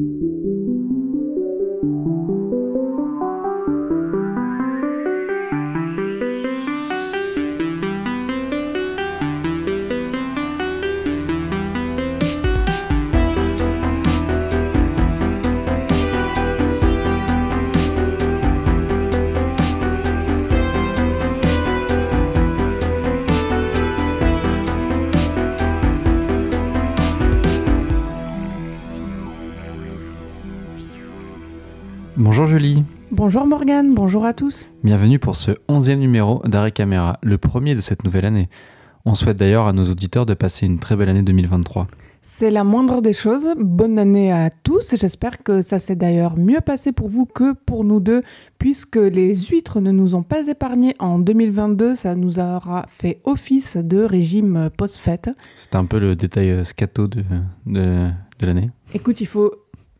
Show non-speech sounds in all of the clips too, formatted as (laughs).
Bonjour Julie. Bonjour Morgane, bonjour à tous. Bienvenue pour ce onzième numéro d'Arrêt Caméra, le premier de cette nouvelle année. On souhaite d'ailleurs à nos auditeurs de passer une très belle année 2023. C'est la moindre des choses. Bonne année à tous. J'espère que ça s'est d'ailleurs mieux passé pour vous que pour nous deux, puisque les huîtres ne nous ont pas épargnés en 2022. Ça nous aura fait office de régime post-fête. C'est un peu le détail euh, scato de, de, de l'année. Écoute, il faut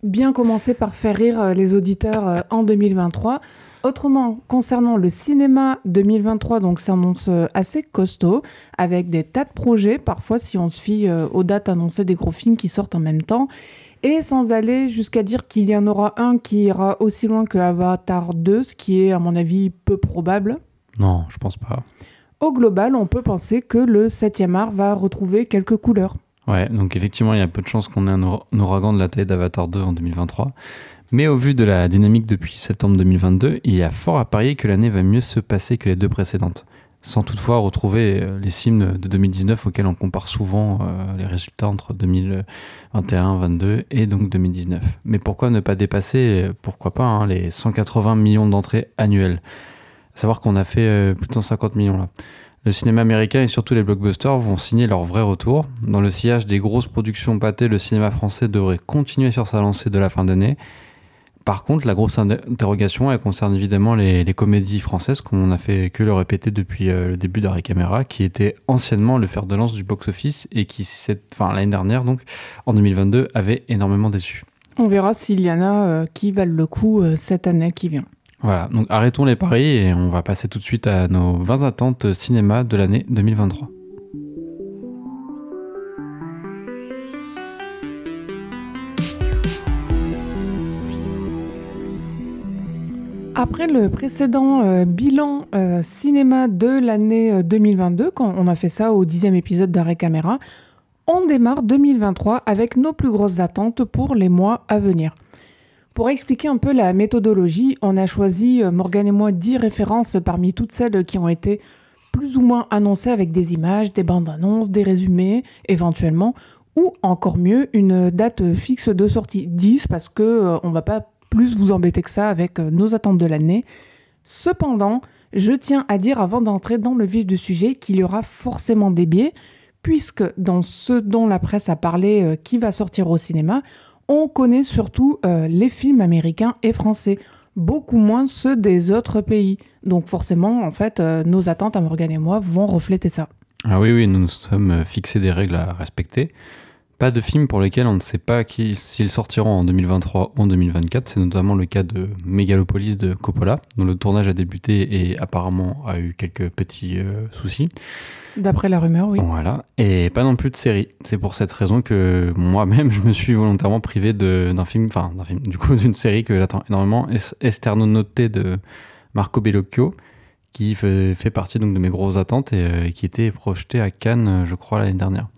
bien commencer par faire rire euh, les auditeurs euh, en 2023. Autrement, concernant le cinéma 2023, donc s'annonce euh, assez costaud, avec des tas de projets, parfois si on se fie aux dates annoncées des gros films qui sortent en même temps, et sans aller jusqu'à dire qu'il y en aura un qui ira aussi loin que Avatar 2, ce qui est à mon avis peu probable. Non, je pense pas. Au global, on peut penser que le 7e art va retrouver quelques couleurs. Ouais, donc effectivement, il y a peu de chances qu'on ait un, our- un ouragan de la taille d'Avatar 2 en 2023. Mais au vu de la dynamique depuis septembre 2022, il y a fort à parier que l'année va mieux se passer que les deux précédentes. Sans toutefois retrouver euh, les films de 2019 auxquels on compare souvent euh, les résultats entre 2021, 22 et donc 2019. Mais pourquoi ne pas dépasser, pourquoi pas, hein, les 180 millions d'entrées annuelles? Savoir qu'on a fait euh, plus de 150 millions là. Le cinéma américain et surtout les blockbusters vont signer leur vrai retour. Dans le sillage des grosses productions pâtées, le cinéma français devrait continuer sur sa lancée de la fin d'année. Par contre, la grosse inter- interrogation, elle concerne évidemment les, comédies françaises, qu'on n'a fait que le répéter depuis euh, le début d'Arrêt Caméra, qui était anciennement le fer de lance du box-office et qui, enfin, l'année dernière, donc en 2022, avait énormément déçu. On verra s'il y en a euh, qui valent le coup euh, cette année qui vient. Voilà, donc arrêtons les paris et on va passer tout de suite à nos 20 attentes cinéma de l'année 2023. Après le précédent euh, bilan euh, cinéma de l'année euh, 2022, quand on a fait ça au dixième épisode d'Arrêt Caméra, on démarre 2023 avec nos plus grosses attentes pour les mois à venir. Pour expliquer un peu la méthodologie, on a choisi, euh, Morgane et moi, 10 références parmi toutes celles qui ont été plus ou moins annoncées avec des images, des bandes annonces, des résumés, éventuellement, ou encore mieux, une date fixe de sortie. 10 parce que euh, on va pas plus vous embêter que ça avec euh, nos attentes de l'année. Cependant, je tiens à dire avant d'entrer dans le vif du sujet qu'il y aura forcément des biais, puisque dans ce dont la presse a parlé euh, qui va sortir au cinéma, on connaît surtout euh, les films américains et français, beaucoup moins ceux des autres pays. Donc forcément, en fait, euh, nos attentes à Morgane et moi vont refléter ça. Ah oui, oui, nous nous sommes fixés des règles à respecter. Pas de films pour lesquels on ne sait pas s'ils sortiront en 2023 ou en 2024. C'est notamment le cas de Megalopolis de Coppola, dont le tournage a débuté et apparemment a eu quelques petits euh, soucis. D'après la rumeur, oui. Voilà. Et pas non plus de série. C'est pour cette raison que moi-même, (laughs) je me suis volontairement privé d'un film, enfin, d'un film, du coup, (laughs) d'une série que j'attends énormément, Es- Esterno Noté de Marco Bellocchio, qui fait, fait partie donc de mes grosses attentes et euh, qui était projeté à Cannes, euh, je crois, l'année dernière.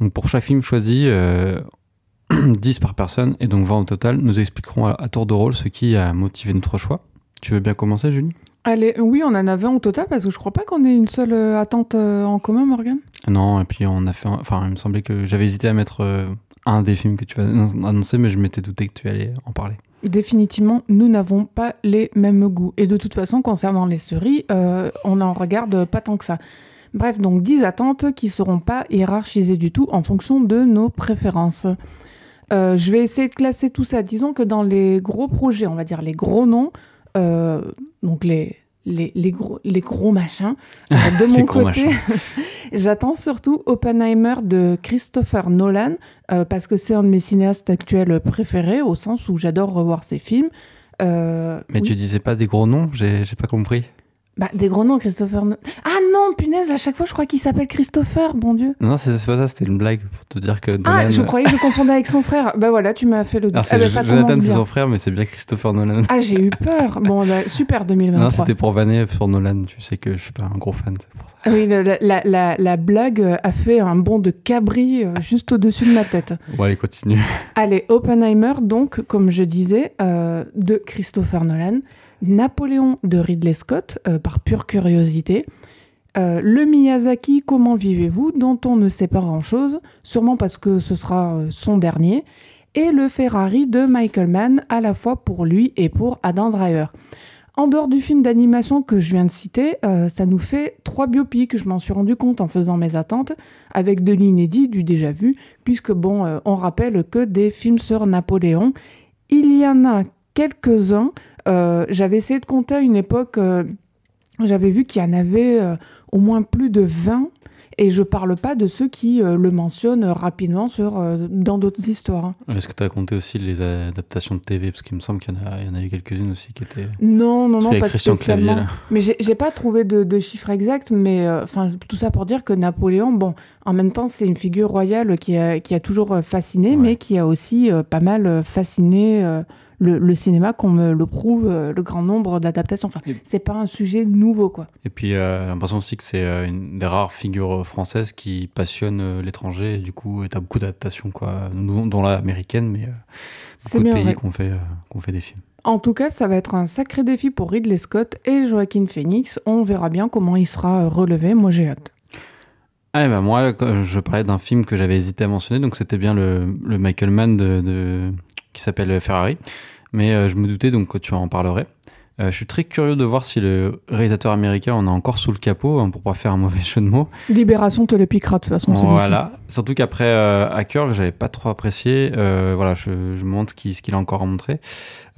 Donc pour chaque film choisi, euh, (clears throat) 10 par personne, et donc 20 au total, nous expliquerons à, à tour de rôle ce qui a motivé notre choix. Tu veux bien commencer, Julie? Allez, oui, on en avait un au total parce que je crois pas qu'on ait une seule euh, attente euh, en commun, Morgane. Non, et puis on a fait. un- Enfin, il me semblait que j'avais hésité à mettre euh, un des films que tu vas annoncer, mais je m'étais douté que tu allais en parler. Définitivement, nous n'avons pas les mêmes goûts. Et de toute façon, concernant les séries, euh, on n'en regarde pas tant que ça. Bref, donc 10 attentes qui seront pas hiérarchisées du tout en fonction de nos préférences. Euh, je vais essayer de classer tout ça. Disons que dans les gros projets, on va dire les gros noms, euh, donc les, les, les gros, les gros machins, euh, (laughs) de mon côté, (laughs) j'attends surtout Oppenheimer de Christopher Nolan, parce que c'est un de mes cinéastes actuels préférés, au sens où j'adore revoir ses films. Mais oui. tu disais pas des gros noms j'ai pas compris. Bah, des gros noms, Christopher. No- Ah non, punaise, à chaque fois, je crois qu'il s'appelle Christopher, bon Dieu. Non, c'est pas ça, c'était une blague pour te dire que Ah, je croyais que je confondais avec son frère. Bah voilà, tu m'as fait le Ah, c'est bah, Jonathan, c'est son frère, mais c'est bien Christopher Nolan. Ah, j'ai eu (laughs) peur. Bon, bah, super 2023. Non, c'était pour vanner sur Nolan. Tu sais que je suis pas un gros fan, c'est pour ça. Ah Oui, la, la- la- la blague a fait un bond de cabri euh, juste au-dessus de ma tête. (laughs) Bon, allez, continue. Allez, Oppenheimer, donc, comme je disais, euh, de Christopher Nolan. Napoléon de Ridley Scott, euh, par pure curiosité. Euh, le Miyazaki, Comment vivez-vous, dont on ne sait pas grand-chose, sûrement parce que ce sera euh, son dernier. Et le Ferrari de Michael Mann, à la fois pour lui et pour Adam Driver. En dehors du film d'animation que je viens de citer, ça nous fait trois biopics, je m'en suis rendu compte en faisant mes attentes, avec de l'inédit, du déjà vu, puisque bon, on rappelle que des films sur Napoléon, il y en a quelques-uns. Euh, J'avais essayé de compter à une époque, euh, j'avais vu qu'il y en avait euh, au moins plus de 20, et je parle pas de ceux qui euh, le mentionnent rapidement sur, euh, dans d'autres histoires. hein. Est-ce que tu as compté aussi les adaptations de TV Parce qu'il me semble qu'il y, en a- il y en a eu quelques-unes aussi qui étaient. Non, non, non, pas Christian Clavier, spécialement. là. Mais j'ai pas trouvé de, de chiffres exacts, mais euh, tout ça pour dire que Napoléon, bon, en même temps, c'est une figure royale qui a, qui a toujours fasciné, Ouais. mais qui a aussi pas mal fasciné le, le cinéma, qu'on me le prouve, euh, le grand nombre d'adaptations. Enfin, Et- c'est pas un sujet nouveau, quoi. Et puis, euh, j'ai l'impression aussi que c'est euh, une des rares figures françaises qui passionnent euh, l'étranger. Et du coup, tu as beaucoup d'adaptations, quoi, dont la américaine, mais euh, beaucoup de pays ont fait, euh, ont fait des films. En tout cas, ça va être un sacré défi pour Ridley Scott et Joaquin Phoenix. On verra bien comment il sera relevé. Moi, j'ai hâte. Ah, bah moi, je parlais d'un film que j'avais hésité à mentionner, donc c'était bien le, le Michael Mann de, de- qui s'appelle Ferrari. Mais euh, je me doutais donc que tu en parlerais. Euh, je suis très curieux de voir si le réalisateur américain en a encore sous le capot, hein, pour pas faire un mauvais jeu de mots. Libération te le piquera de toute façon. Voilà. Surtout qu'après euh, Hacker, que j'avais pas trop apprécié, euh, voilà, je, je me demande ce qu'il a encore à montrer.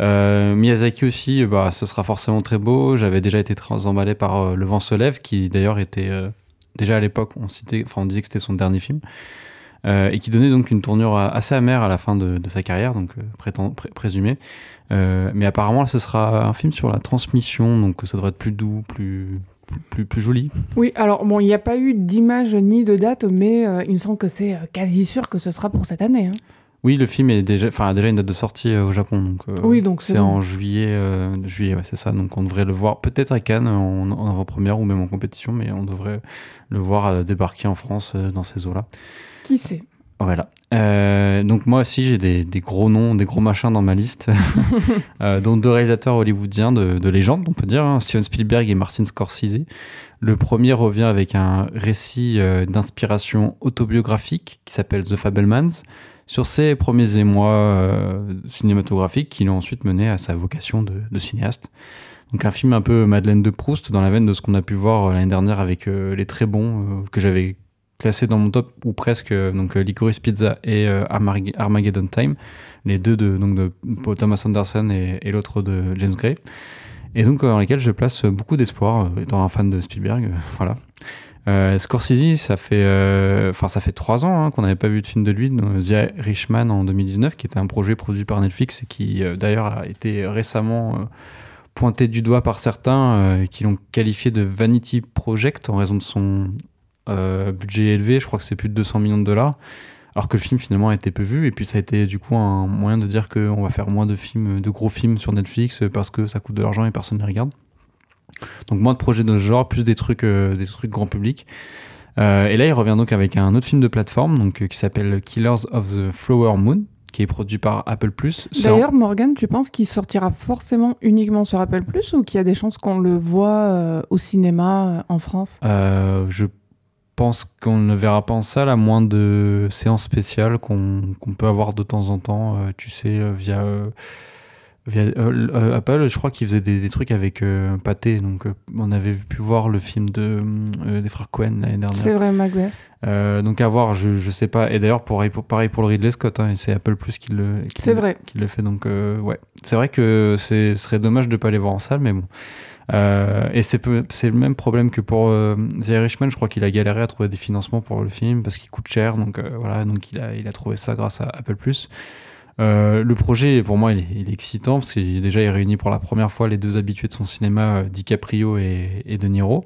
Euh, Miyazaki aussi, bah, ce sera forcément très beau. J'avais déjà été très emballé par euh, Le vent se lève, qui d'ailleurs était euh, déjà à l'époque, on citait, on disait que c'était son dernier film. Euh, et qui donnait donc une tournure assez amère à la fin de, de sa carrière, donc euh, prétend- pré- présumé. Euh, mais apparemment, ce sera un film sur la transmission, donc ça devrait être plus doux, plus, plus, plus, plus joli. Oui, alors bon, il n'y a pas eu d'image ni de date, mais euh, il me semble que c'est quasi sûr que ce sera pour cette année. hein. Oui, le film est déjà, enfin, a déjà une date de sortie euh, au Japon, donc. euh, Oui, donc c'est en juillet, euh, juillet, ouais, c'est ça. Donc on devrait le voir peut-être à Cannes en, en avant-première ou même en compétition, mais on devrait le voir débarquer en France dans ces eaux-là. Qui sait Voilà. Euh, donc moi aussi j'ai des, des gros noms, des gros machins dans ma liste, (laughs) euh, dont deux réalisateurs hollywoodiens de, de légende, on peut dire, hein, Steven Spielberg et Martin Scorsese. Le premier revient avec un récit euh, d'inspiration autobiographique qui s'appelle The Fablemans sur ses premiers émois euh, cinématographiques qui l'ont ensuite mené à sa vocation de, de cinéaste. Donc un film un peu Madeleine de Proust dans la veine de ce qu'on a pu voir l'année dernière avec les très bons que j'avais classés dans mon top ou presque euh, donc euh, Licorice Pizza et euh, Armag- Armageddon Time, les deux de donc de Thomas Anderson et, et l'autre de James Gray. Et donc dans lesquels je place beaucoup d'espoir étant un fan de Spielberg, voilà. Euh, Scorsese, ça fait, euh, enfin ça fait trois ans hein, qu'on n'avait pas vu de film de lui, The Irishman en 2019, qui était un projet produit par Netflix et qui euh, d'ailleurs a été récemment pointé du doigt par certains qui l'ont qualifié de Vanity Project en raison de son euh, budget élevé. Je crois que c'est plus de 200 millions de dollars. Alors que le film finalement a été peu vu, et puis ça a été du coup un moyen de dire qu'on va faire moins de films, de gros films sur Netflix euh, parce que ça coûte de l'argent et personne ne les regarde. Donc moins de projets de ce genre, plus des trucs, euh, des trucs grand public. Euh, et là, il revient donc avec un autre film de plateforme donc, qui s'appelle Killers of the Flower Moon, qui est produit par Apple Plus. En- D'ailleurs, Morgan, tu penses qu'il sortira forcément uniquement sur Apple Plus ou qu'il y a des chances qu'on le voit euh, au cinéma euh, en France? Euh, je pense qu'on ne verra pas en salle à moins de séances spéciales qu'on peut avoir de temps en temps, euh, tu sais, euh, via, euh, via Apple. Je crois qu'ils faisaient des, des trucs avec Pathé, donc on avait pu voir le film de, des frères Cohen l'année dernière. C'est vrai, Macbeth. Donc à voir, je, je sais pas. Et d'ailleurs, pareil pour, pareil pour le Ridley Scott, hein, c'est Apple Plus qui le, qui C'est le- vrai. qui le fait. Donc ouais, c'est vrai que ce serait dommage de pas les voir en salle, mais bon. Euh, et c'est le même problème que pour euh, The Irishman. Je crois qu'il a galéré à trouver des financements pour le film parce qu'il coûte cher. Donc euh, voilà, donc il a, trouvé ça grâce à Apple. Euh, le projet, pour moi, il est, excitant parce qu'il déjà il réunit pour la première fois les deux habitués de son cinéma, DiCaprio et, et De Niro.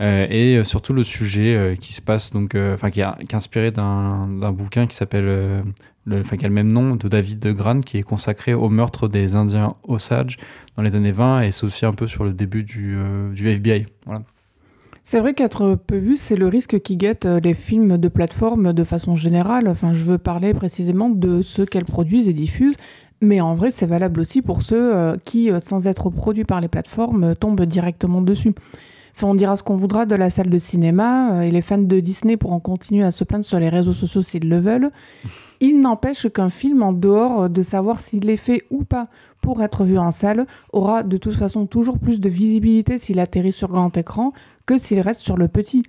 Et surtout le sujet qui se passe donc, enfin qui, est inspiré d'un bouquin qui s'appelle, enfin qui a le même nom de David de qui est consacré au meurtre des Indiens Osage dans les années 20 et c'est aussi un peu sur le début du, euh, du FBI. Voilà. C'est vrai qu'être peu vu, c'est le risque qui guette euh, les films de plateforme de façon générale. Enfin, je veux parler précisément de ceux qu'elles produisent et diffusent. Mais en vrai, c'est valable aussi pour ceux euh, qui, sans être produits par les plateformes, tombent directement dessus. Enfin, on dira ce qu'on voudra de la salle de cinéma, euh, et les fans de Disney pourront continuer à se plaindre sur les réseaux sociaux s'ils le veulent. (laughs) Il n'empêche qu'un film, en dehors de savoir s'il est fait ou pas pour être vu en salle, aura de toute façon toujours plus de visibilité s'il atterrit sur grand écran que s'il reste sur le petit.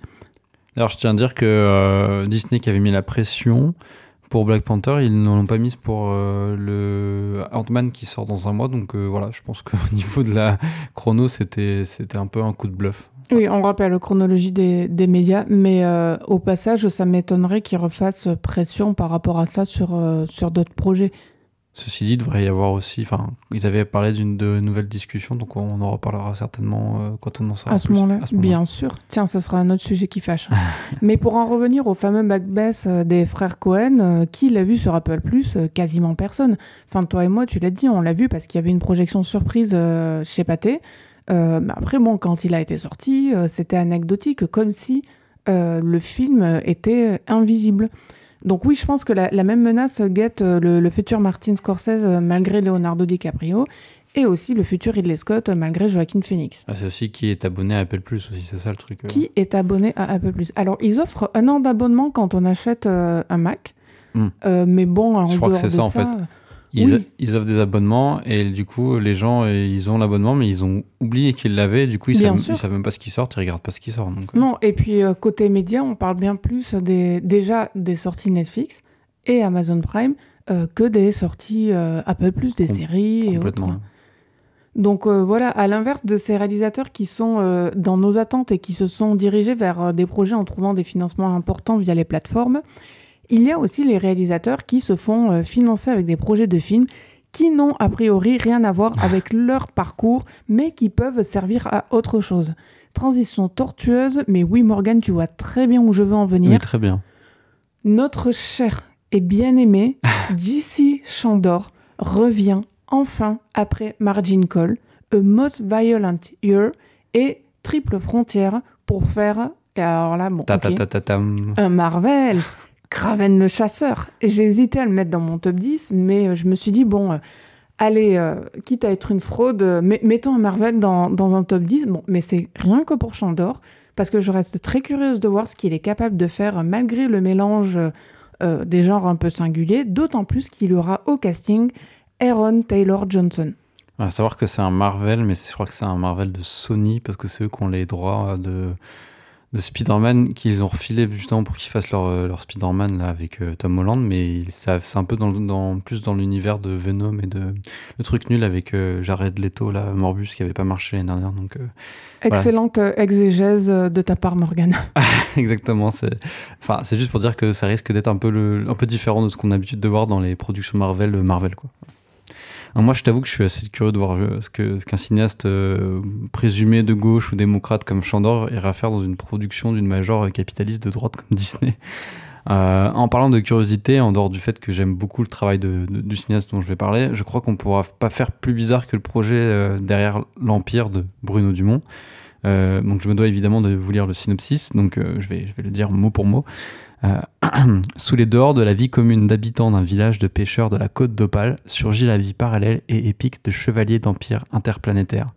D'ailleurs, je tiens à dire que euh, Disney qui avait mis la pression pour Black Panther, ils ne l'ont pas mise pour euh, le Ant-Man qui sort dans un mois. Donc euh, voilà, je pense qu'au (laughs) niveau de la chrono, c'était un peu un coup de bluff. Oui, on rappelle la chronologie des, des médias, mais euh, au passage, ça m'étonnerait qu'ils refassent pression par rapport à ça sur, euh, sur d'autres projets. Ceci dit, il devrait y avoir aussi. Enfin, ils avaient parlé d'une de nouvelles discussions, donc on en reparlera certainement euh, quand on en saura À ce plus. moment-là, À ce moment-là. bien sûr. Tiens, ce sera un autre sujet qui fâche. (laughs) Mais pour en revenir au fameux Macbeth des frères Cohen, euh, qui l'a vu sur Apple Plus Quasiment personne. Enfin, toi et moi, tu l'as dit, on l'a vu parce qu'il y avait une projection surprise chez Pathé. Euh, mais après, bon, quand il a été sorti, euh, c'était anecdotique, comme si euh, le film était invisible. Donc oui, je pense que la, la même menace guette le, le futur Martin Scorsese malgré Leonardo DiCaprio et aussi le futur Ridley Scott malgré Joaquin Phoenix. Ah, c'est aussi qui est abonné à Apple Plus aussi, c'est ça le truc. euh. Qui est abonné à Apple Plus Alors, ils offrent un an d'abonnement quand on achète euh, un Mac. Hmm. Euh, mais bon, en Je crois que c'est ça, en fait. Ils, oui. ils offrent des abonnements et du coup, les gens, euh, ils ont l'abonnement, mais ils ont oublié qu'ils l'avaient. Du coup, ils Bien savent, même pas ce qui sort, ils regardent pas ce qui sort. Donc, euh. Non, et puis euh, côté média, on parle bien plus des, déjà des sorties Netflix et Amazon Prime euh, que des sorties euh, Apple Plus, des Com- séries et autres. Donc voilà, à l'inverse de ces réalisateurs qui sont dans nos attentes et qui se sont dirigés vers des projets en trouvant des financements importants via les plateformes, il y a aussi les réalisateurs qui se font euh, financer avec des projets de films qui n'ont a priori rien à voir avec leur parcours, mais qui peuvent servir à autre chose. Transition tortueuse, mais oui Morgane, tu vois très bien où je veux en venir. Oui, très bien. Notre cher et bien-aimé (laughs) J.C. Chandor revient enfin après Margin Call, A Most Violent Year et Triple Frontière pour faire. Et alors là, bon, Ta, ta, ta, un Marvel, Kraven le chasseur. J'ai hésité à le mettre dans mon top 10, mais euh, je me suis dit, bon, euh, allez, euh, quitte à être une fraude, met- mettons Marvel dans, dans un top 10. Bon, mais c'est rien que pour Chandor, parce que je reste très curieuse de voir ce qu'il est capable de faire malgré le mélange des genres un peu singuliers, d'autant plus qu'il aura au casting Aaron Taylor Johnson. À savoir que c'est un Marvel, mais je crois que c'est un Marvel de Sony parce que c'est eux qui ont les droits de, de Spider-Man qu'ils ont refilé justement pour qu'ils fassent leur, euh, leur Spider-Man là, avec euh, Tom Holland. Mais ils- c'est un peu dans, plus dans l'univers de Venom et de le truc nul avec euh, Jared Leto, là, Morbus qui avait pas marché l'année dernière. Donc, euh, Excellente exégèse de ta part, Morgan. (laughs) exactement. C'est enfin, c'est juste pour dire que ça risque d'être un peu, le, un peu différent de ce qu'on a l'habitude de voir dans les productions Marvel. Marvel quoi. Alors moi, je t'avoue que je suis assez curieux de voir euh, ce qu'un cinéaste euh, présumé de gauche ou démocrate comme Chandor ira faire dans une production d'une major capitaliste de droite comme Disney. (laughs) Euh, en parlant de curiosité, en dehors du fait que j'aime beaucoup le travail du cinéaste dont je vais parler, je crois qu'on pourra pas faire plus bizarre que le projet derrière l'Empire de Bruno Dumont. Donc je me dois évidemment de vous lire le synopsis, donc je, vais, je vais le dire mot pour mot. Euh, (clears throat) Sous les dehors de la vie commune d'habitants d'un village de pêcheurs de la côte d'Opale surgit la vie parallèle et épique de chevaliers d'empire interplanétaire.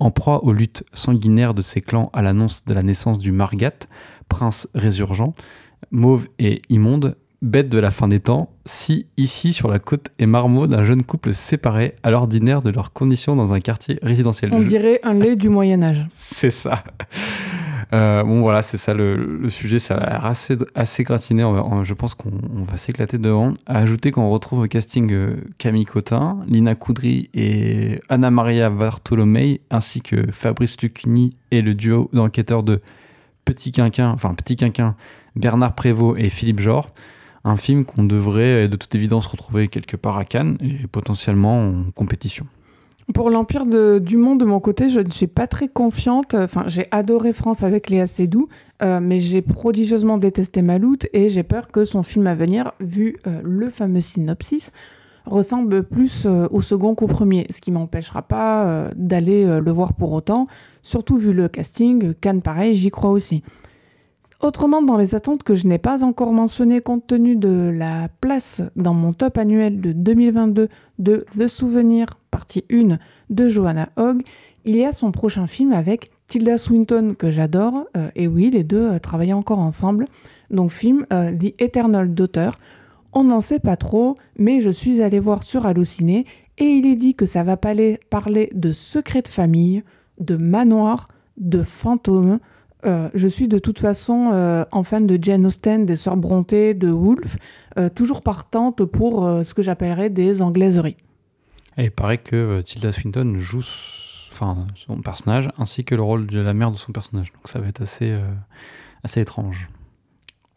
En proie aux luttes sanguinaires de ces clans à l'annonce de la naissance du Margat, prince résurgent, mauve et immonde, bête de la fin des temps, si ici sur la côte est marmot d'un jeune couple séparé à l'ordinaire de leurs conditions dans un quartier résidentiel. On dirait un lait du Moyen-Âge. (laughs) c'est ça. Euh, bon voilà, c'est ça le, sujet, ça a l'air assez, assez gratiné, je pense qu'on on va s'éclater devant. À ajouter qu'on retrouve au casting euh, Camille Cotin, Lina Coudry et Anna Maria Bartolomei, ainsi que Fabrice Lucchini et le duo d'enquêteurs de Petit Quinquin, enfin Petit Quinquin, Bernard Prévost et Philippe Jor, un film qu'on devrait de toute évidence retrouver quelque part à Cannes et potentiellement en compétition. Pour l'Empire du Monde, de mon côté, je ne suis pas très confiante. Enfin, j'ai adoré France avec Léa Seydoux, euh, mais j'ai prodigieusement détesté Maloute et j'ai peur que son film à venir, vu euh, le fameux synopsis, ressemble plus euh, au second qu'au premier, ce qui m'empêchera pas d'aller le voir pour autant, surtout vu le casting. Cannes, pareil, j'y crois aussi. Autrement, dans les attentes que je n'ai pas encore mentionnées compte tenu de la place dans mon top annuel de 2022 de The Souvenir, partie 1 de Joanna Hogg, il y a son prochain film avec Tilda Swinton que j'adore, euh, et oui, les deux euh, travaillent encore ensemble. Donc film euh, The Eternal Daughter. On n'en sait pas trop, mais je suis allée voir sur Allociné et il est dit que ça va parler de secrets de famille, de manoirs, de fantômes, euh, je suis de toute façon en fan de Jane Austen, des Sœurs Brontë, de Woolf, toujours partante pour ce que j'appellerais des anglaiseries. Et il paraît que Tilda Swinton joue enfin, son personnage ainsi que le rôle de la mère de son personnage. Donc ça va être assez, assez étrange.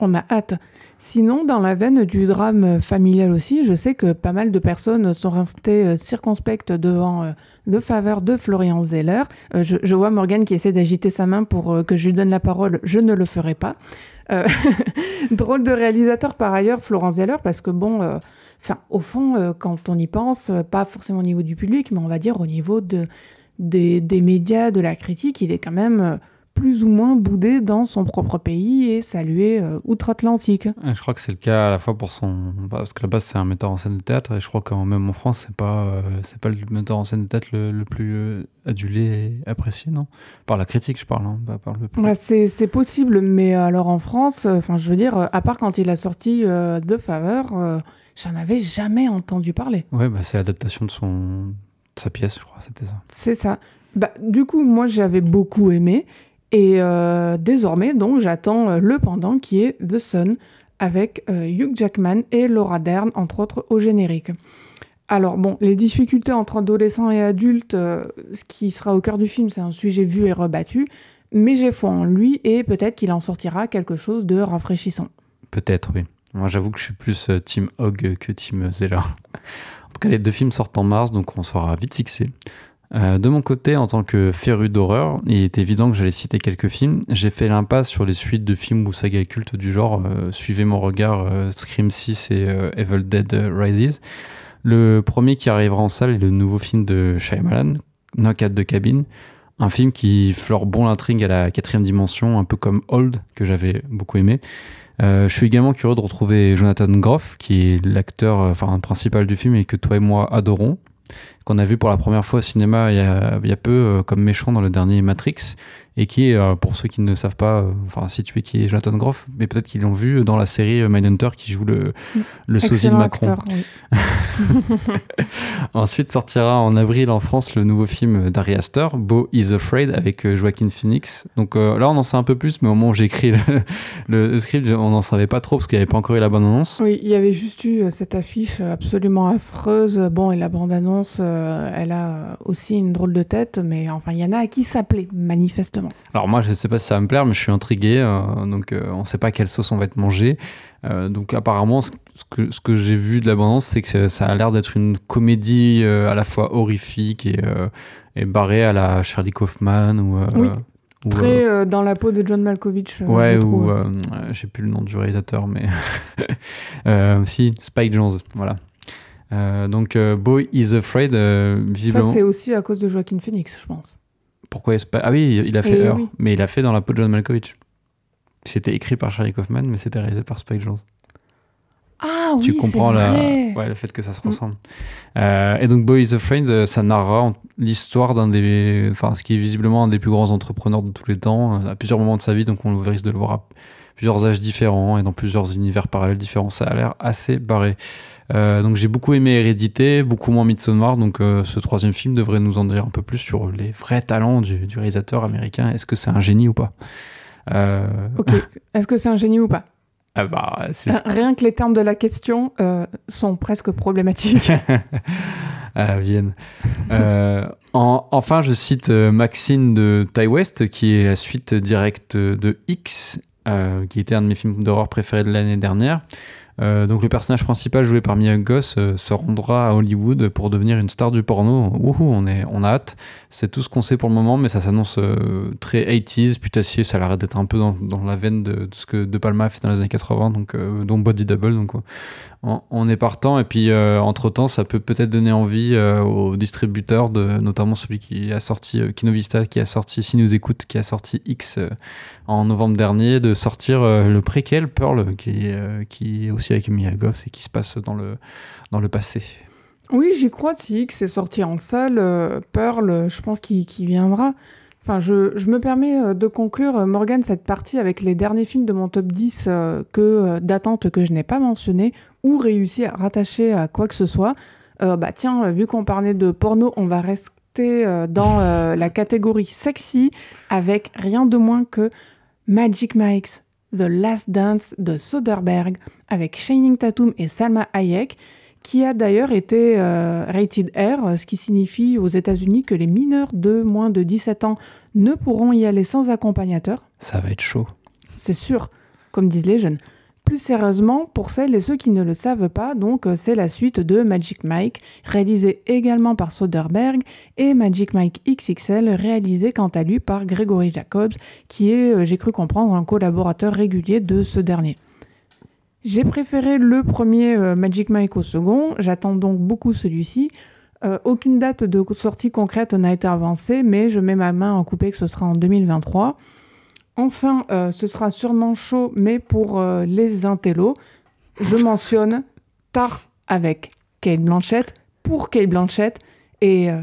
On a hâte. Sinon, dans la veine du drame familial aussi, je sais que pas mal de personnes sont restées euh, circonspectes devant euh, le faveur de Florian Zeller. Euh, je, vois Morgane qui essaie d'agiter sa main pour que je lui donne la parole. Je ne le ferai pas. (laughs) drôle de réalisateur par ailleurs, Florian Zeller, parce que bon, enfin, au fond, quand on y pense, pas forcément au niveau du public, mais on va dire au niveau de, des, des médias, de la critique, il est quand même plus ou moins boudé dans son propre pays et salué euh, outre-Atlantique. Je crois que c'est le cas à la fois pour son... Parce que la base c'est un metteur en scène de théâtre et je crois que même en France c'est pas, euh, c'est pas le metteur en scène de théâtre le, plus euh, adulé et apprécié, non? Par la critique je parle, hein, par le bah, c'est, possible, mais alors en France, enfin je veux dire, à part quand il a sorti The Faveur, j'en avais jamais entendu parler. Ouais, bah, c'est l'adaptation de son... sa pièce, je crois, c'était ça. C'est ça. Bah, du coup, moi j'avais beaucoup aimé. Et euh, désormais, donc, j'attends euh, le pendant qui est The Sun avec euh, Hugh Jackman et Laura Dern, entre autres, au générique. Alors bon, les difficultés entre adolescents et adultes, ce qui sera au cœur du film, c'est un sujet vu et rebattu, mais j'ai foi en lui et peut-être qu'il en sortira quelque chose de rafraîchissant. Peut-être, oui. Moi, j'avoue que je suis plus Team Hogg que Team Zeller. en tout cas, les deux films sortent en mars, donc on sera vite fixé. Euh, de mon côté, en tant que féru d'horreur, il est évident que j'allais citer quelques films. J'ai fait l'impasse sur les suites de films ou sagas cultes du genre. Euh, suivez mon regard, euh, Scream 6 et Evil Dead Rises. Le premier qui arrivera en salle est le nouveau film de Shyamalan, Knock at the Cabin. Un film qui flore bon l'intrigue à la quatrième dimension, un peu comme Old, que j'avais beaucoup aimé. Je suis également curieux de retrouver Jonathan Groff, qui est l'acteur enfin, principal du film et que toi et moi adorons qu'on a vu pour la première fois au cinéma il y a, peu euh, comme méchant dans le dernier Matrix et qui est, euh, pour ceux qui ne savent pas, euh, enfin situé qui est Jonathan Groff, mais peut-être qu'ils l'ont vu dans la série Mindhunter qui joue le, le sosie de Macron. (laughs) Ensuite sortira en avril en France le nouveau film d'Ari Aster, Beau is Afraid, avec Joaquin Phoenix. Donc là on en sait un peu plus, mais au moment où j'ai écrit le, script, on n'en savait pas trop parce qu'il n'y avait pas encore eu la bande-annonce. Oui, il y avait juste eu cette affiche absolument affreuse. Bon, et la bande-annonce, elle a aussi une drôle de tête, mais enfin il y en a à qui s'appelait manifestement. Alors moi, je ne sais pas si ça va me plaire, mais je suis intrigué. Euh, donc euh, on ne sait pas quelle sauce on va être mangé. Euh, donc apparemment, ce que, ce que j'ai vu de l'abondance, c'est que ça a l'air d'être une comédie à la fois horrifique et, et, barrée à la Charlie Kaufman ou... Oui. Très dans la peau de John Malkovich. ouais, ou j'ai plus le nom du réalisateur, mais (laughs) si Spike Jones, voilà. Donc Boy is Afraid, visiblement. Ça c'est aussi à cause de Joaquin Phoenix, je pense. Pourquoi pas Ah oui, il a fait Heure, mais il a fait dans la peau de John Malkovich. C'était écrit par Charlie Kaufman, mais c'était réalisé par Spike Jones. Ah oui, tu comprends la... Ouais, le fait que ça se mm. ressemble. Euh, et donc Boy is Afraid, euh, ça narrera l'histoire d'un des, enfin ce qui est visiblement un des plus grands entrepreneurs de tous les temps, euh, à plusieurs moments de sa vie, donc on risque de le voir à plusieurs âges différents et dans plusieurs univers parallèles différents. Ça a l'air assez barré. Euh, donc j'ai beaucoup aimé Hérédité, beaucoup moins Midsommar, donc euh, ce troisième film devrait nous en dire un peu plus sur les vrais talents du, réalisateur américain. Est-ce que c'est un génie ou pas euh, Ok, est-ce que c'est un génie ou pas (laughs) ah bah, Rien que les termes de la question sont presque problématiques. (laughs) ah, Vienne. enfin, je cite Maxine de Ty West, qui est la suite directe de X, qui était un de mes films d'horreur préférés de l'année dernière. Euh, donc le personnage principal joué par Mia Goss euh, se rendra à Hollywood pour devenir une star du porno. Wouhou, on, est, on a hâte. C'est tout ce qu'on sait pour le moment, mais ça s'annonce euh, très 80s, putassier. Ça a l'air d'être un peu dans, la veine de, ce que De Palma a fait dans les années 80, donc, dont Body Double. On, est partant. Et puis entre-temps, ça peut peut-être donner envie aux distributeurs, de, notamment celui qui a sorti Kinovista, qui a sorti, si nous écoute, qui a sorti X en novembre dernier, de sortir le préquel Pearl, qui, est aussi avec Mia Goff et qui se passe dans le, dans le passé. Oui, j'y crois, si c'est sorti en salle. Euh, Pearl, je pense qu'il viendra. Enfin, je, me permets euh, de conclure, euh, Morgan, cette partie avec les derniers films de mon top 10 que d'attente que je n'ai pas mentionné ou réussi à rattacher à quoi que ce soit. bah tiens, vu qu'on parlait de porno, on va rester dans (laughs) la catégorie sexy avec rien de moins que Magic Mike's The Last Dance de Soderbergh avec Shining Tatum et Salma Hayek, qui a d'ailleurs été euh, rated R, ce qui signifie aux États-Unis que les mineurs de moins de 17 ans ne pourront y aller sans accompagnateur. Ça va être chaud. C'est sûr, comme disent les jeunes. Plus sérieusement, pour celles et ceux qui ne le savent pas, donc euh, c'est la suite de Magic Mike, réalisé également par Soderbergh, et Magic Mike XXL, réalisé quant à lui par Gregory Jacobs, qui est, euh, j'ai cru comprendre, un collaborateur régulier de ce dernier. J'ai préféré le premier euh, Magic Mike au second, j'attends donc beaucoup celui-ci. aucune date de sortie concrète n'a été avancée, mais je mets ma main en coupé que ce sera en 2023. Enfin, euh, ce sera sûrement chaud, mais pour euh, les intellos, je mentionne Tard avec Kate Blanchett, pour Kate Blanchett, et euh,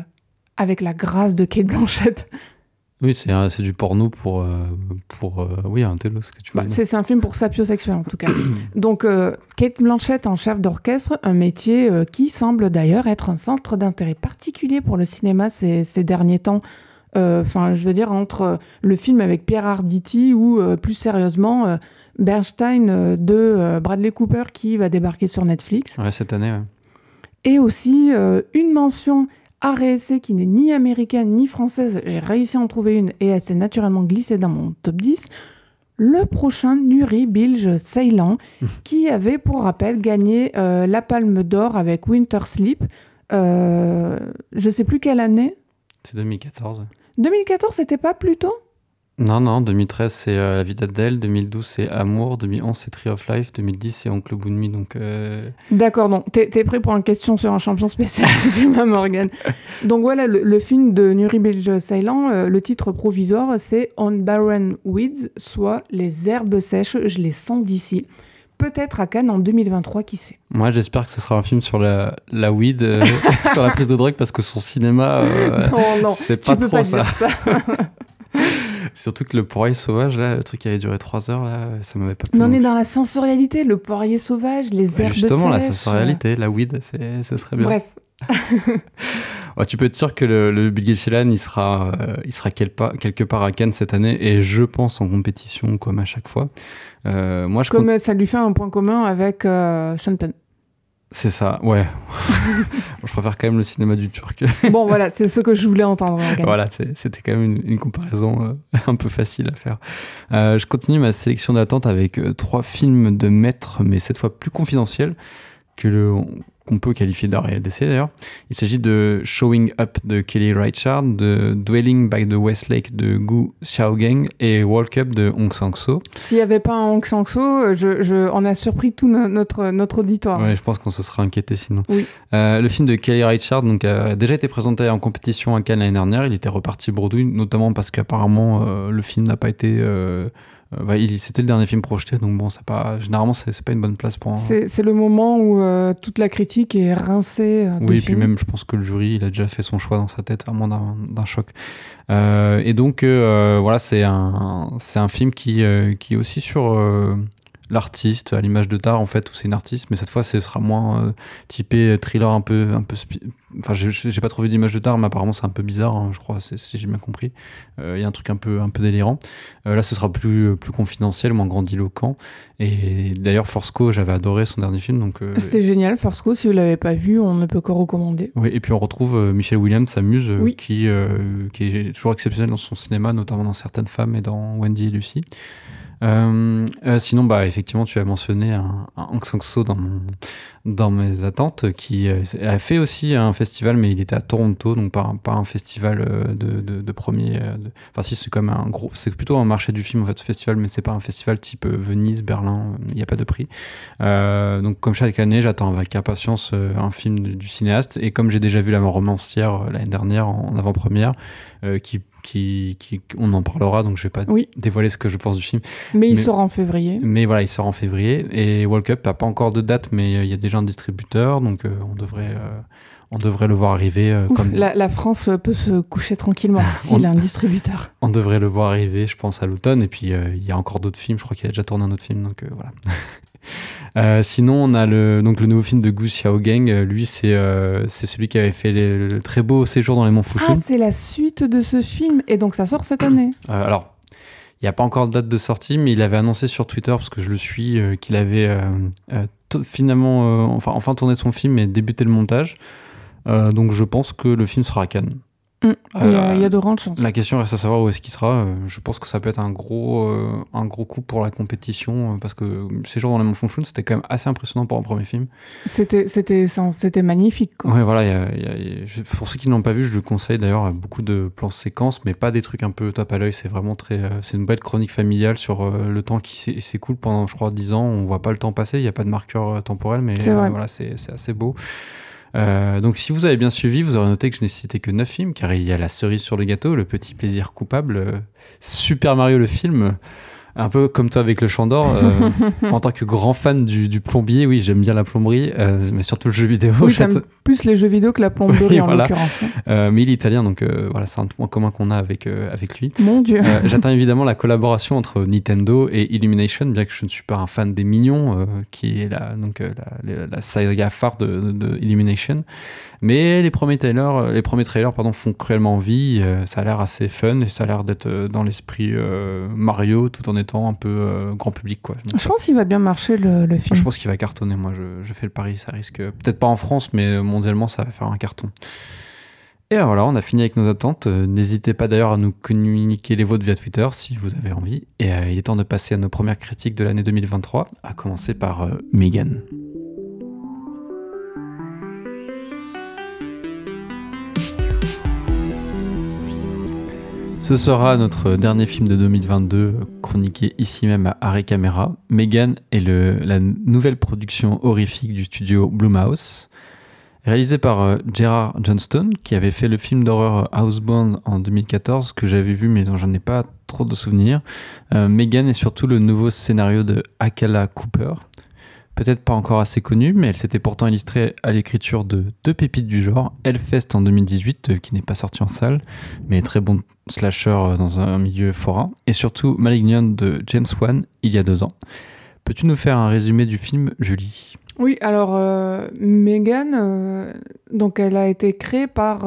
avec la grâce de Kate Blanchett. Oui, c'est du porno pour, pour oui, un télo, ce que tu bah, C'est un film pour sapiosexuel, en tout cas. (coughs) Donc, Kate Blanchett en chef d'orchestre, un métier qui semble d'ailleurs être un centre d'intérêt particulier pour le cinéma ces, ces derniers temps. Euh, enfin, je veux dire, entre le film avec Pierre Arditi ou euh, plus sérieusement euh, Bernstein de Bradley Cooper qui va débarquer sur Netflix. Ouais, cette année, ouais. Et aussi une mention RSC qui n'est ni américaine ni française. J'ai réussi à en trouver une et elle s'est naturellement glissée dans mon top 10 le prochain Nuri Bilge Ceylan, (laughs) qui avait, pour rappel, gagné la Palme d'Or avec Winter Sleep. Euh, je sais plus quelle année. C'est 2014. 2014, c'était pas plus tôt? Non, non, 2013 c'est euh, La vie d'Adèle, 2012 c'est Amour, 2011 c'est Tree of Life, 2010 c'est Oncle Boonmi, donc... Euh, D'accord, donc t'es es prêt pour une question sur un champion spécial, (laughs) c'était ma Morgan. Donc voilà, le, film de Nuri Bilge Ceylan, euh, le titre provisoire c'est On Barren Weeds, soit Les herbes sèches, je les sens d'ici peut-être à Cannes en 2023, qui sait? Moi, j'espère que ce sera un film sur la, la weed, euh, (laughs) sur la prise de drogue, parce que son cinéma, euh, (laughs) c'est pas trop ça. ça. (laughs) Surtout que le poirier sauvage, là, le truc qui avait duré 3 heures, là, ça m'avait pas plu. Mais on est dans la sensorialité, le poirier sauvage, les herbes Justement, la sensorialité, la weed, ça serait bien. Bref. Tu peux être sûr que le, le Bill Gates il sera, euh, il sera quelque part à Cannes cette année, et je pense en compétition, comme à chaque fois. Euh, moi, je Comme ça lui fait un point commun avec euh, Sean Penn. C'est ça, ouais. (laughs) je préfère quand même le cinéma du Turc. (laughs) bon, voilà, c'est ce que je voulais entendre. Voilà, c'était quand même une, comparaison euh, (laughs) un peu facile à faire. je continue ma sélection d'attente avec trois films de maître, mais cette fois plus confidentiels que le, qu'on peut qualifier d'arrêt d'essai d'ailleurs. Il s'agit de Showing Up de Kelly Reichardt, de Dwelling by the Westlake de Gu Xiaogang et Walk Up de Hong Sang-so. S'il n'y avait pas un Hong Sang-so, je, je, on a surpris tout notre, notre auditoire. Ouais, je pense qu'on se serait inquiété sinon. Oui. Euh, le film de Kelly Reichardt donc, a déjà été présenté en compétition à Cannes l'année dernière. Il était reparti bredouille, notamment parce qu'apparemment euh, le film n'a pas été... Euh, euh, bah, c'était le dernier film projeté, donc bon, pas, généralement, c'est pas une bonne place pour. C'est le moment où euh, toute la critique est rincée. Euh, oui, et puis même, je pense que le jury, il a déjà fait son choix dans sa tête, à moins d'un choc. et donc, voilà, c'est un, un film qui, qui est aussi sur l'artiste à l'image de Tar en fait où c'est une artiste mais cette fois ce sera moins euh, typé thriller un peu un peu enfin j'ai pas trouvé d'image de Tar mais apparemment c'est un peu bizarre hein, je crois si j'ai bien compris. Euh, il y a un truc un peu un peu délirant. Euh, là ce sera plus plus confidentiel moins grandiloquent. Et d'ailleurs Co j'avais adoré son dernier film donc c'était génial Co. Si vous l'avez pas vu on ne peut que recommander. Oui et puis on retrouve Michel Williams sa muse qui qui est toujours exceptionnelle dans son cinéma notamment dans certaines femmes et dans Wendy et Lucie. Euh, euh, sinon, bah, effectivement, tu as mentionné un, un Aung San Suu dans, mon, dans mes attentes, qui euh, a fait aussi un festival, mais il était à Toronto, donc pas, pas un festival euh, de, de, de premier. euh, de- Enfin, si, c'est comme un gros. C'est plutôt un marché du film, en fait, ce festival, mais c'est pas un festival type Venise, Berlin, il n'y a pas de prix. Euh, donc, comme chaque année, j'attends avec impatience un film du, du cinéaste, et comme j'ai déjà vu La romancière l'année dernière en, avant-première, euh, qui, qui, qui, on en parlera, donc je vais pas Oui. dévoiler ce que je pense du film. Mais il sort en février. Mais voilà, il sort en février et World Cup n'a pas encore de date, mais il y a déjà un distributeur, donc euh, on devrait, euh, on devrait le voir arriver. euh, Ouf, comme la, la France peut se coucher tranquillement (laughs) s'il a un distributeur. (laughs) On devrait le voir arriver, je pense, à l'automne. Et puis euh, il y a encore d'autres films. Je crois qu'il a déjà tourné un autre film, donc euh, voilà. (laughs) Sinon, on a le, donc le nouveau film de Gu Xiaogang. Lui, c'est c'est celui qui avait fait les- le très beau séjour dans les monts Fushun. Ah, c'est la suite de ce film et donc ça sort cette année. (clears throat) Alors, il n'y a pas encore de date de sortie, mais il avait annoncé sur Twitter, parce que je le suis, qu'il avait finalement euh, enfin, enfin tourné son film et débuté le montage. Euh, donc je pense que le film sera à Cannes. Mm. Il y, a- Euh, il y a de grandes chances. La question reste à savoir où est-ce qu'il sera. Euh, Je pense que ça peut être un gros, euh, un gros coup pour la compétition, euh, parce que Séjour dans les Monts Fonchun, c'était quand même assez impressionnant pour un premier film. C'était, c'était, c'était magnifique. Quoi. Ouais, voilà. il y a- il y a- il y a- je- pour ceux qui ne l'ont pas vu, je le conseille d'ailleurs. Beaucoup de plans séquences, mais pas des trucs un peu top à l'œil. C'est vraiment très. euh, c'est une belle chronique familiale sur le temps qui s'é- s'écoule pendant, je crois, 10 ans. On voit pas le temps passer. Il n'y a pas de marqueur temporel, mais voilà, c'est assez beau. Euh, donc, si vous avez bien suivi, vous aurez noté que je n'ai cité que 9 films, car il y a la cerise sur le gâteau, le petit plaisir coupable, euh, Super Mario le film. Un peu comme toi avec le Chant d'Or, euh, (laughs) en tant que grand fan du, du plombier, oui, j'aime bien la plomberie, euh, mais surtout le jeu vidéo. oui, t'aimes plus les jeux vidéo que la plomberie Oui, en voilà. l'occurrence. euh, mais il est italien, donc euh, voilà, c'est un point commun qu'on a avec, avec lui. Mon Dieu. J'attends évidemment la collaboration entre Nintendo et Illumination, bien que je ne suis pas un fan des Mignons, qui est la, donc, la, la, la saga phare de, de- de Illumination. Mais les premiers trailers, les premiers trailers pardon, font cruellement envie. ça a l'air assez fun et ça a l'air d'être dans l'esprit Mario tout en étant un peu euh, grand public. Quoi. Donc, Je pense qu'il va bien marcher le, le film. je pense qu'il va cartonner. Moi, je, je fais le pari. Ça risque peut-être pas en France, mais mondialement, ça va faire un carton. Et ben voilà, on a fini avec nos attentes. Euh, N'hésitez pas d'ailleurs à nous communiquer les vôtres via Twitter si vous avez envie. Et euh, il est temps de passer à nos premières critiques de l'année 2023, à commencer par euh, Megan. Ce sera notre dernier film de 2022, euh, chroniqué ici même à Arrêt Caméra. Megan est la nouvelle production horrifique du studio Blumhouse, réalisée par euh, Gerard Johnston, qui avait fait le film d'horreur Housebound en 2014, que j'avais vu mais dont j'en ai pas trop de souvenirs. Euh, Megan est surtout le nouveau scénario de Akala Cooper. Peut-être pas encore assez connue, mais elle s'était pourtant illustrée à l'écriture de deux pépites du genre, Hellfest en 2018, euh, qui n'est pas sorti en salle, mais très bon slasher euh, dans un milieu forain, et surtout Malignant de James Wan il y a deux ans. Peux-tu nous faire un résumé du film, Julie? Oui, alors euh, Megan, donc elle a été créée par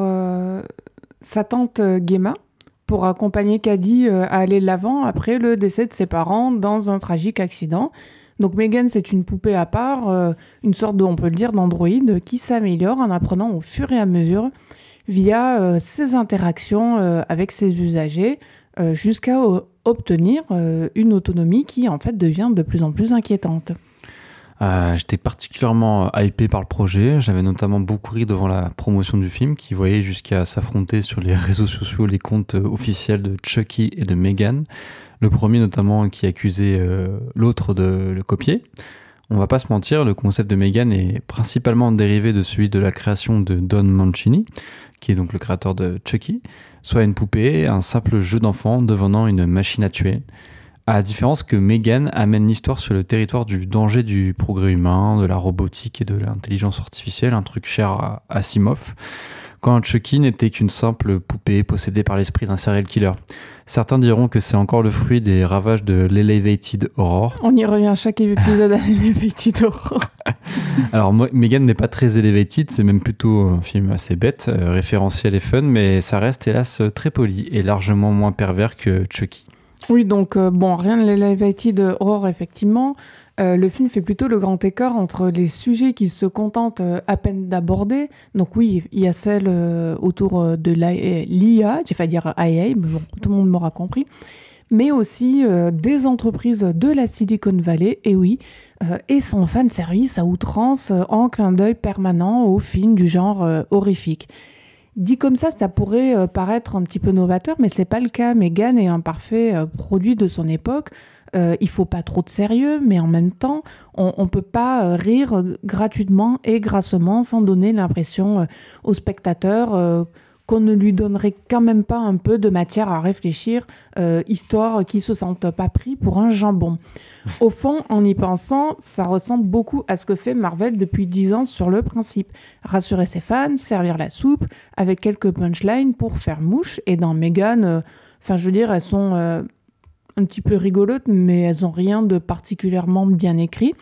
sa tante Gemma pour accompagner Caddy à aller de l'avant après le décès de ses parents dans un tragique accident. Donc Megan, c'est une poupée à part, euh, une sorte de, on peut le dire, d'androïde qui s'améliore en apprenant au fur et à mesure via euh, ses interactions euh, avec ses usagers jusqu'à obtenir une autonomie qui en fait devient de plus en plus inquiétante. J'étais particulièrement hypé par le projet. J'avais notamment beaucoup ri devant la promotion du film, qui voyait jusqu'à s'affronter sur les (laughs) réseaux sociaux les comptes officiels de Chucky et de Megan. Le premier notamment qui accusait euh, l'autre de le copier. On va pas se mentir, le concept de Megan est principalement dérivé de celui de la création de Don Mancini, qui est donc le créateur de Chucky, soit une poupée, un simple jeu d'enfant devenant une machine à tuer. À la différence que Megan amène l'histoire sur le territoire du danger du progrès humain, de la robotique et de l'intelligence artificielle, un truc cher à Asimov, quand Chucky n'était qu'une simple poupée possédée par l'esprit d'un serial killer. Certains diront que c'est encore le fruit des ravages de l'Elevated Horror. On y revient à chaque épisode à (laughs) Elevated Horror. (laughs) Alors Megan n'est pas très elevated, c'est même plutôt un film assez bête, euh, référentiel et fun, mais ça reste hélas très poli et largement moins pervers que Chucky. Oui, donc euh, bon, rien de l'Elevated Horror, effectivement. Euh, le film fait plutôt le grand écart entre les sujets qu'il se contente euh, à peine d'aborder. Donc oui, il y a celle euh, autour de l'IA, j'ai failli dire IA, mais bon, tout le monde m'aura compris. mais aussi des entreprises de la Silicon Valley, et oui, et son fan service à outrance en clin d'œil permanent aux films du genre horrifique. Dit comme ça, ça pourrait paraître un petit peu novateur, mais c'est pas le cas. Megan est un parfait produit de son époque. Euh, il faut pas trop de sérieux, mais en même temps, on ne peut pas euh, rire gratuitement et grassement sans donner l'impression euh, au spectateur qu'on ne lui donnerait quand même pas un peu de matière à réfléchir, histoire qu'il se sente pas pris pour un jambon. Au fond, en y pensant, ça ressemble beaucoup à ce que fait Marvel depuis dix ans sur le principe. Rassurer ses fans, servir la soupe, avec quelques punchlines pour faire mouche, et dans Megan, enfin je veux dire, elles sont un petit peu rigolotes, mais elles n'ont rien de particulièrement bien écrit.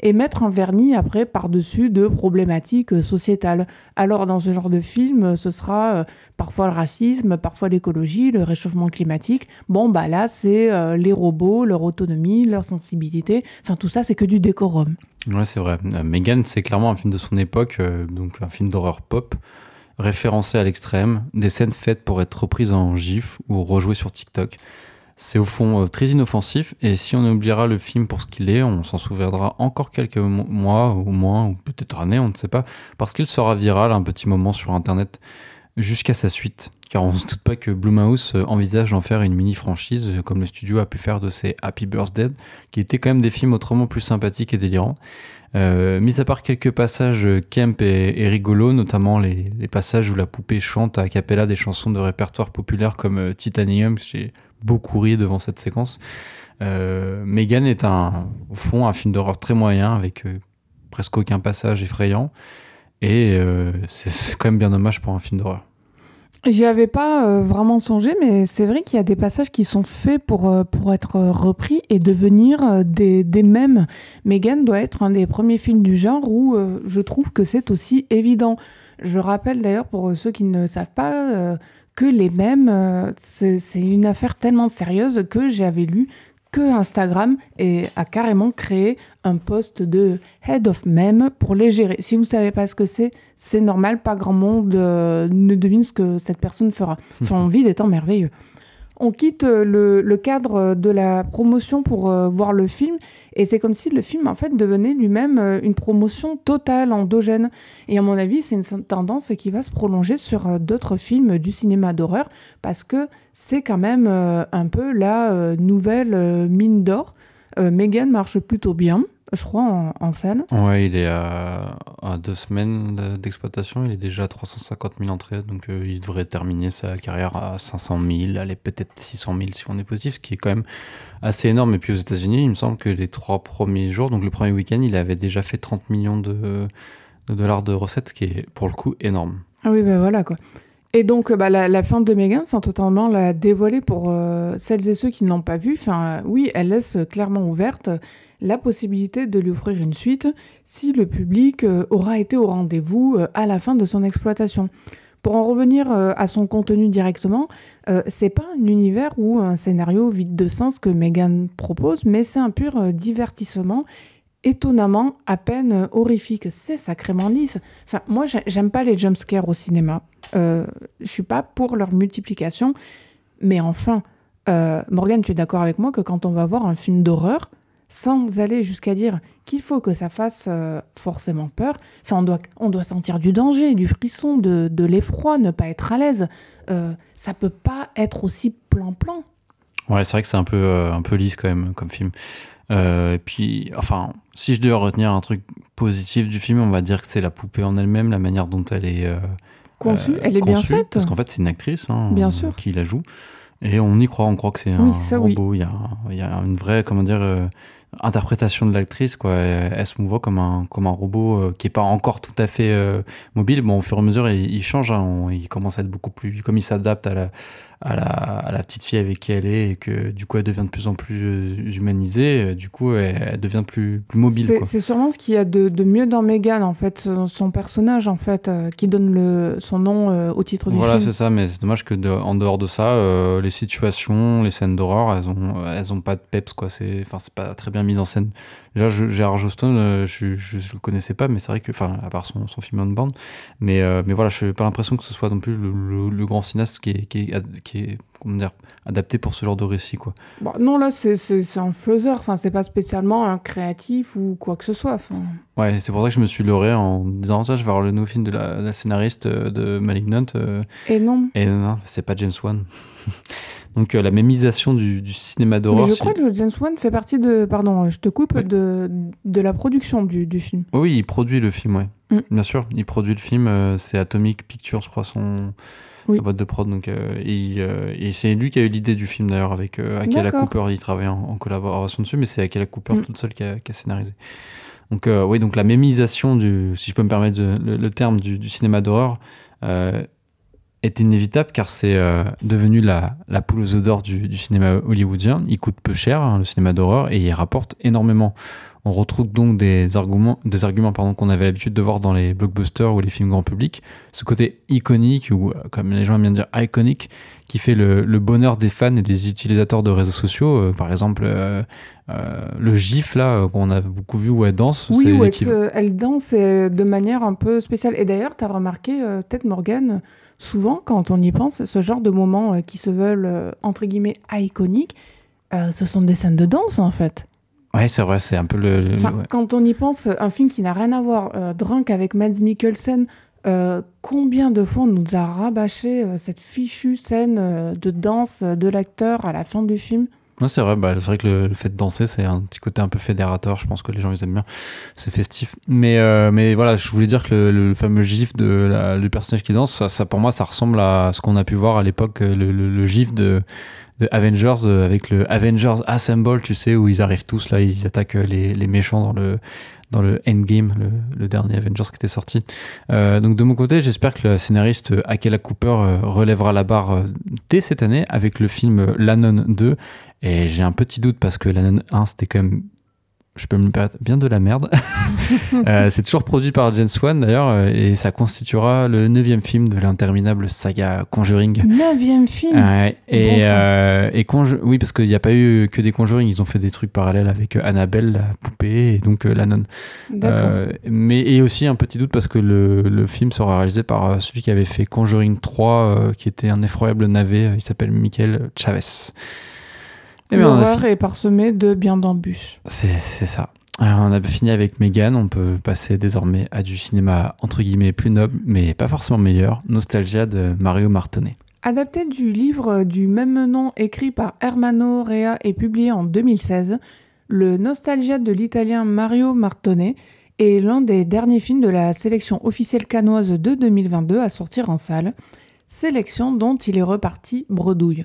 Et mettre un vernis après par-dessus de problématiques sociétales. Alors dans ce genre de film, ce sera euh, parfois le racisme, parfois l'écologie, le réchauffement climatique. Bon, bah là, c'est euh, les robots, leur autonomie, leur sensibilité. Enfin, tout ça, c'est que du décorum. Ouais, c'est vrai. Euh, Megan, c'est clairement un film de son époque, donc un film d'horreur pop référencé à l'extrême, des scènes faites pour être reprises en gif ou rejouées sur TikTok. C'est au fond euh, très inoffensif et si on oubliera le film pour ce qu'il est, on s'en souviendra encore quelques mois au moins, ou peut-être années, on ne sait pas, parce qu'il sera viral un petit moment sur Internet jusqu'à sa suite. Car on ne se doute pas que Blumhouse euh, envisage d'en faire une mini-franchise euh, comme le studio a pu faire de ses Happy Birthday, qui étaient quand même des films autrement plus sympathiques et délirants. Mis à part quelques passages camp et, et rigolos, notamment les, les, passages où la poupée chante à cappella des chansons de répertoire populaire comme Titanium, j'ai beaucoup ri devant cette séquence. Euh, Megan est un, au fond un film d'horreur très moyen avec euh, presque aucun passage effrayant. Et euh, c'est quand même bien dommage pour un film d'horreur. J'y avais pas vraiment songé, mais c'est vrai qu'il y a des passages qui sont faits pour, pour être repris et devenir des, des mèmes. Megan doit être un des premiers films du genre où je trouve que c'est aussi évident. Je rappelle d'ailleurs pour ceux qui ne savent pas que les mèmes, euh, c'est une affaire tellement sérieuse que j'avais lu que Instagram a carrément créé un poste de head of meme pour les gérer. Si vous ne savez pas ce que c'est, c'est normal, pas grand monde euh, ne devine ce que cette personne fera. Enfin, (laughs) on vit des temps merveilleux. On quitte le, le, cadre de la promotion pour euh, voir le film et c'est comme si le film en fait devenait lui-même euh, une promotion totale, endogène. Et à mon avis, c'est une tendance qui va se prolonger sur euh, d'autres films du cinéma d'horreur parce que c'est quand même un peu la nouvelle mine d'or. Megan marche plutôt bien je crois, en, en, salle. Ouais, il est à, deux semaines d'exploitation. Il est déjà à 350 000 entrées. Donc, euh, il devrait terminer sa carrière à 500 000, aller peut-être 600 000 si on est positif, ce qui est quand même assez énorme. Et puis, aux États-Unis, il me semble que les trois premiers jours, donc le premier week-end, il avait déjà fait 30 millions de, dollars de recettes, ce qui est pour le coup énorme. Ah oui, ben voilà quoi. Et donc, bah, la, fin de Megan, sans totalement la dévoiler pour euh, celles et ceux qui ne l'ont pas vue, enfin, oui, elle laisse clairement ouverte la possibilité de lui offrir une suite si le public euh, aura été au rendez-vous euh, à la fin de son exploitation. Pour en revenir à son contenu directement, c'est pas un univers ou un scénario vide de sens que Megan propose, mais c'est un pur divertissement étonnamment à peine horrifique. C'est sacrément lisse. Enfin, moi, j'aime pas les jumpscares au cinéma. Euh, je suis pas pour leur multiplication. Mais enfin, euh, Morgane, tu es d'accord avec moi que quand on va voir un film d'horreur, sans aller jusqu'à dire qu'il faut que ça fasse euh, forcément peur, enfin, on doit, on doit sentir du danger, du frisson, de, de l'effroi, ne pas être à l'aise. Euh, ça peut pas être aussi plan-plan. Ouais, c'est vrai que c'est un peu, un peu lisse quand même comme film. et puis, enfin, si je devais retenir un truc positif du film, on va dire que c'est la poupée en elle-même, la manière dont elle est conçue. elle est bien faite. Parce qu'en fait, c'est une actrice hein, bien sûr. qui la joue. Et on y croit, on croit que c'est un robot. Il, y a, y a une vraie, comment dire, euh, interprétation de l'actrice. Quoi. Elle, se mouvoit comme un, comme un robot euh, qui n'est pas encore tout à fait euh, mobile. Bon, au fur et à mesure, il, change. Hein. il commence à être beaucoup plus. Comme il s'adapte à la, à la, petite fille avec qui elle est et que du coup elle devient de plus en plus euh, humanisée, euh, du coup elle, devient plus, plus mobile. C'est sûrement ce qu'il y a de, mieux dans Megan en fait, son personnage en fait, euh, qui donne le, son nom au titre du film. Voilà c'est ça, mais c'est dommage que en dehors de ça, les situations, les scènes d'horreur, elles ont, elles ont pas de peps quoi, c'est, pas très bien mis en scène Déjà, je, Gérard Joston, euh, je, je, le connaissais pas, mais c'est vrai que, enfin, à part son, son film On Band, mais, euh, mais voilà, je n'ai pas l'impression que ce soit non plus le, le, grand cinéaste qui est, qui est, qui est comment dire, adapté pour ce genre de récit, quoi. Bon, non, là, c'est un faiseur, enfin, c'est pas spécialement un créatif ou quoi que ce soit. Enfin... Ouais, c'est pour ça que je me suis leurré en disant ça, je vais voir le nouveau film de la, la scénariste de Malignant. et non. Et non, c'est pas James Wan. (laughs) Donc euh, la mémisation du, du cinéma d'horreur. Je crois que James Wan fait partie de, pardon, je te coupe, de, de la production du, du, film. Oui, il produit le film, ouais. Mm. Bien sûr, il produit le film. Euh, c'est Atomic Pictures, je crois, son, sa boîte de prod. Donc, euh, et, c'est lui qui a eu l'idée du film d'ailleurs avec Akela Cooper. Il travaille en, collaboration dessus, mais c'est Akela Cooper mm. toute seule qui a, qui a scénarisé. Donc oui, donc la mémisation du, si je peux me permettre le, le, terme, du, du cinéma d'horreur est inévitable car c'est euh, devenu la, la, poule aux odeurs du, du, cinéma hollywoodien. Il coûte peu cher, hein, le cinéma d'horreur, et il rapporte énormément. On retrouve donc des arguments, des arguments pardon, qu'on avait l'habitude de voir dans les blockbusters ou les films grand public. Ce côté iconique, ou euh, comme les gens aiment bien dire iconique, qui fait le, le bonheur des fans et des utilisateurs de réseaux sociaux. Euh, par exemple, le gif là qu'on a beaucoup vu où elle danse. Oui, où elle, elle, danse de manière un peu spéciale. Et d'ailleurs, tu as remarqué, peut-être Morgane, souvent, quand on y pense, ce genre de moments euh, qui se veulent, euh, entre guillemets, iconiques, euh, ce sont des scènes de danse, en fait. Ouais, c'est vrai, c'est un peu le... Quand on y pense, un film qui n'a rien à voir, Drunk avec Mads Mikkelsen, combien de fois on nous a rabâché cette fichue scène de danse de l'acteur à la fin du film? Ouais, c'est vrai, bah, c'est vrai que le, fait de danser, c'est un petit côté un peu fédérateur. Je pense que les gens ils aiment bien. C'est festif. Mais, euh, mais voilà, je voulais dire que le, fameux gif de la, le personnage qui danse, ça, ça, pour moi, ça ressemble à ce qu'on a pu voir à l'époque, euh, le, le, gif de, de Avengers euh, avec le Avengers Assemble, tu sais, où ils arrivent tous là, ils attaquent les, les méchants dans le dans le Endgame, le, le dernier Avengers qui était sorti. Euh, donc de mon côté, j'espère que le scénariste Akela Cooper relèvera la barre dès cette année avec le film L'Anon 2 et j'ai un petit doute parce que l'année 1, c'était quand même je peux me permettre, bien de la merde. (laughs) euh, c'est toujours produit par James Wan d'ailleurs, euh, et ça constituera le neuvième film de l'interminable saga Conjuring. Neuvième film? Et, euh, et oui, parce qu'il n'y a pas eu que des Conjuring, ils ont fait des trucs parallèles avec Annabelle, la poupée, et donc la nonne. mais et aussi un petit doute parce que le, le, film sera réalisé par celui qui avait fait Conjuring 3, qui était un effroyable navet, il s'appelle Michael Chavez. Eh L'horreur est parsemée de bien d'embûches. C'est ça. Alors, on a fini avec Megan, on peut passer désormais à du cinéma entre guillemets plus noble, mais pas forcément meilleur, Nostalgia de Mario Martonnet. Adapté du livre du même nom écrit par Hermano Rea et publié en 2016, le Nostalgia de l'italien Mario Martonnet est l'un des derniers films de la sélection officielle canoise de 2022 à sortir en salle, sélection dont il est reparti bredouille.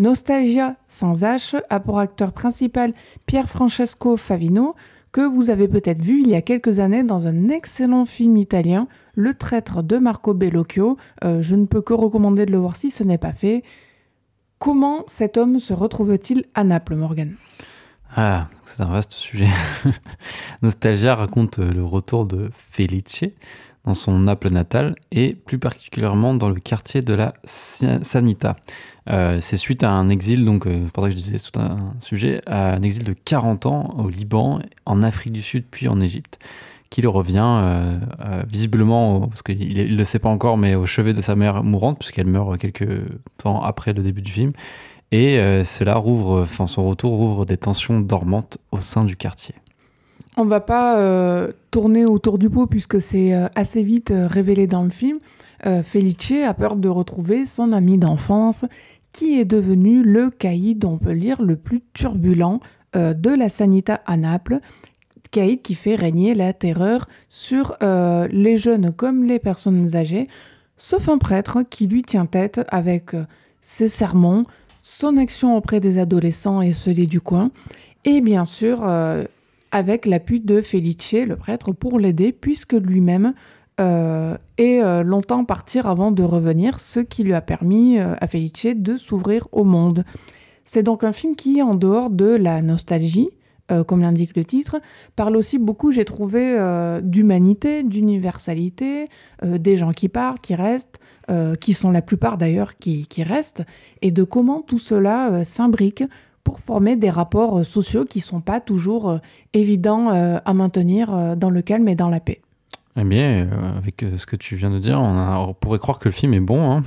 Nostalgia sans H a pour acteur principal Pierre Francesco Favino, que vous avez peut-être vu il y a quelques années dans un excellent film italien, Le traître de Marco Bellocchio. Euh, je ne peux que recommander de le voir si ce n'est pas fait. Comment cet homme se retrouve-t-il à Naples, Morgan Ah, c'est un vaste sujet. (laughs) Nostalgia raconte le retour de Felice dans son Naples natal et plus particulièrement dans le quartier de la Sanita. Euh, c'est suite à un exil, donc euh, pour ça que je disais tout un sujet, à un exil de 40 ans au Liban, en Afrique du Sud, puis en Égypte, qu'il revient euh, visiblement, parce qu'il ne le sait pas encore, mais au chevet de sa mère mourante, puisqu'elle meurt quelques temps après le début du film. Et cela rouvre, enfin son retour rouvre des tensions dormantes au sein du quartier. On va pas tourner autour du pot puisque c'est assez vite révélé dans le film. Felice a peur de retrouver son ami d'enfance qui est devenu le caïd, on peut lire, le plus turbulent euh, de la Sanita à Naples. Caïd qui fait régner la terreur sur euh, les jeunes comme les personnes âgées, sauf un prêtre qui lui tient tête avec euh, ses sermons, son action auprès des adolescents et celui du coin, et bien sûr avec l'appui de Felice, le prêtre, pour l'aider, puisque lui-même euh, et euh, longtemps partir avant de revenir, ce qui lui a permis euh, à Felice de s'ouvrir au monde. C'est donc un film qui, en dehors de la nostalgie, comme l'indique le titre, parle aussi beaucoup, j'ai trouvé, d'humanité, d'universalité, des gens qui partent, qui restent, qui sont la plupart d'ailleurs qui, qui, restent, et de comment tout cela s'imbrique pour former des rapports sociaux qui sont pas toujours évidents à maintenir dans le calme et dans la paix. Eh bien, avec ce que tu viens de dire, on, pourrait croire que le film est bon. Hein.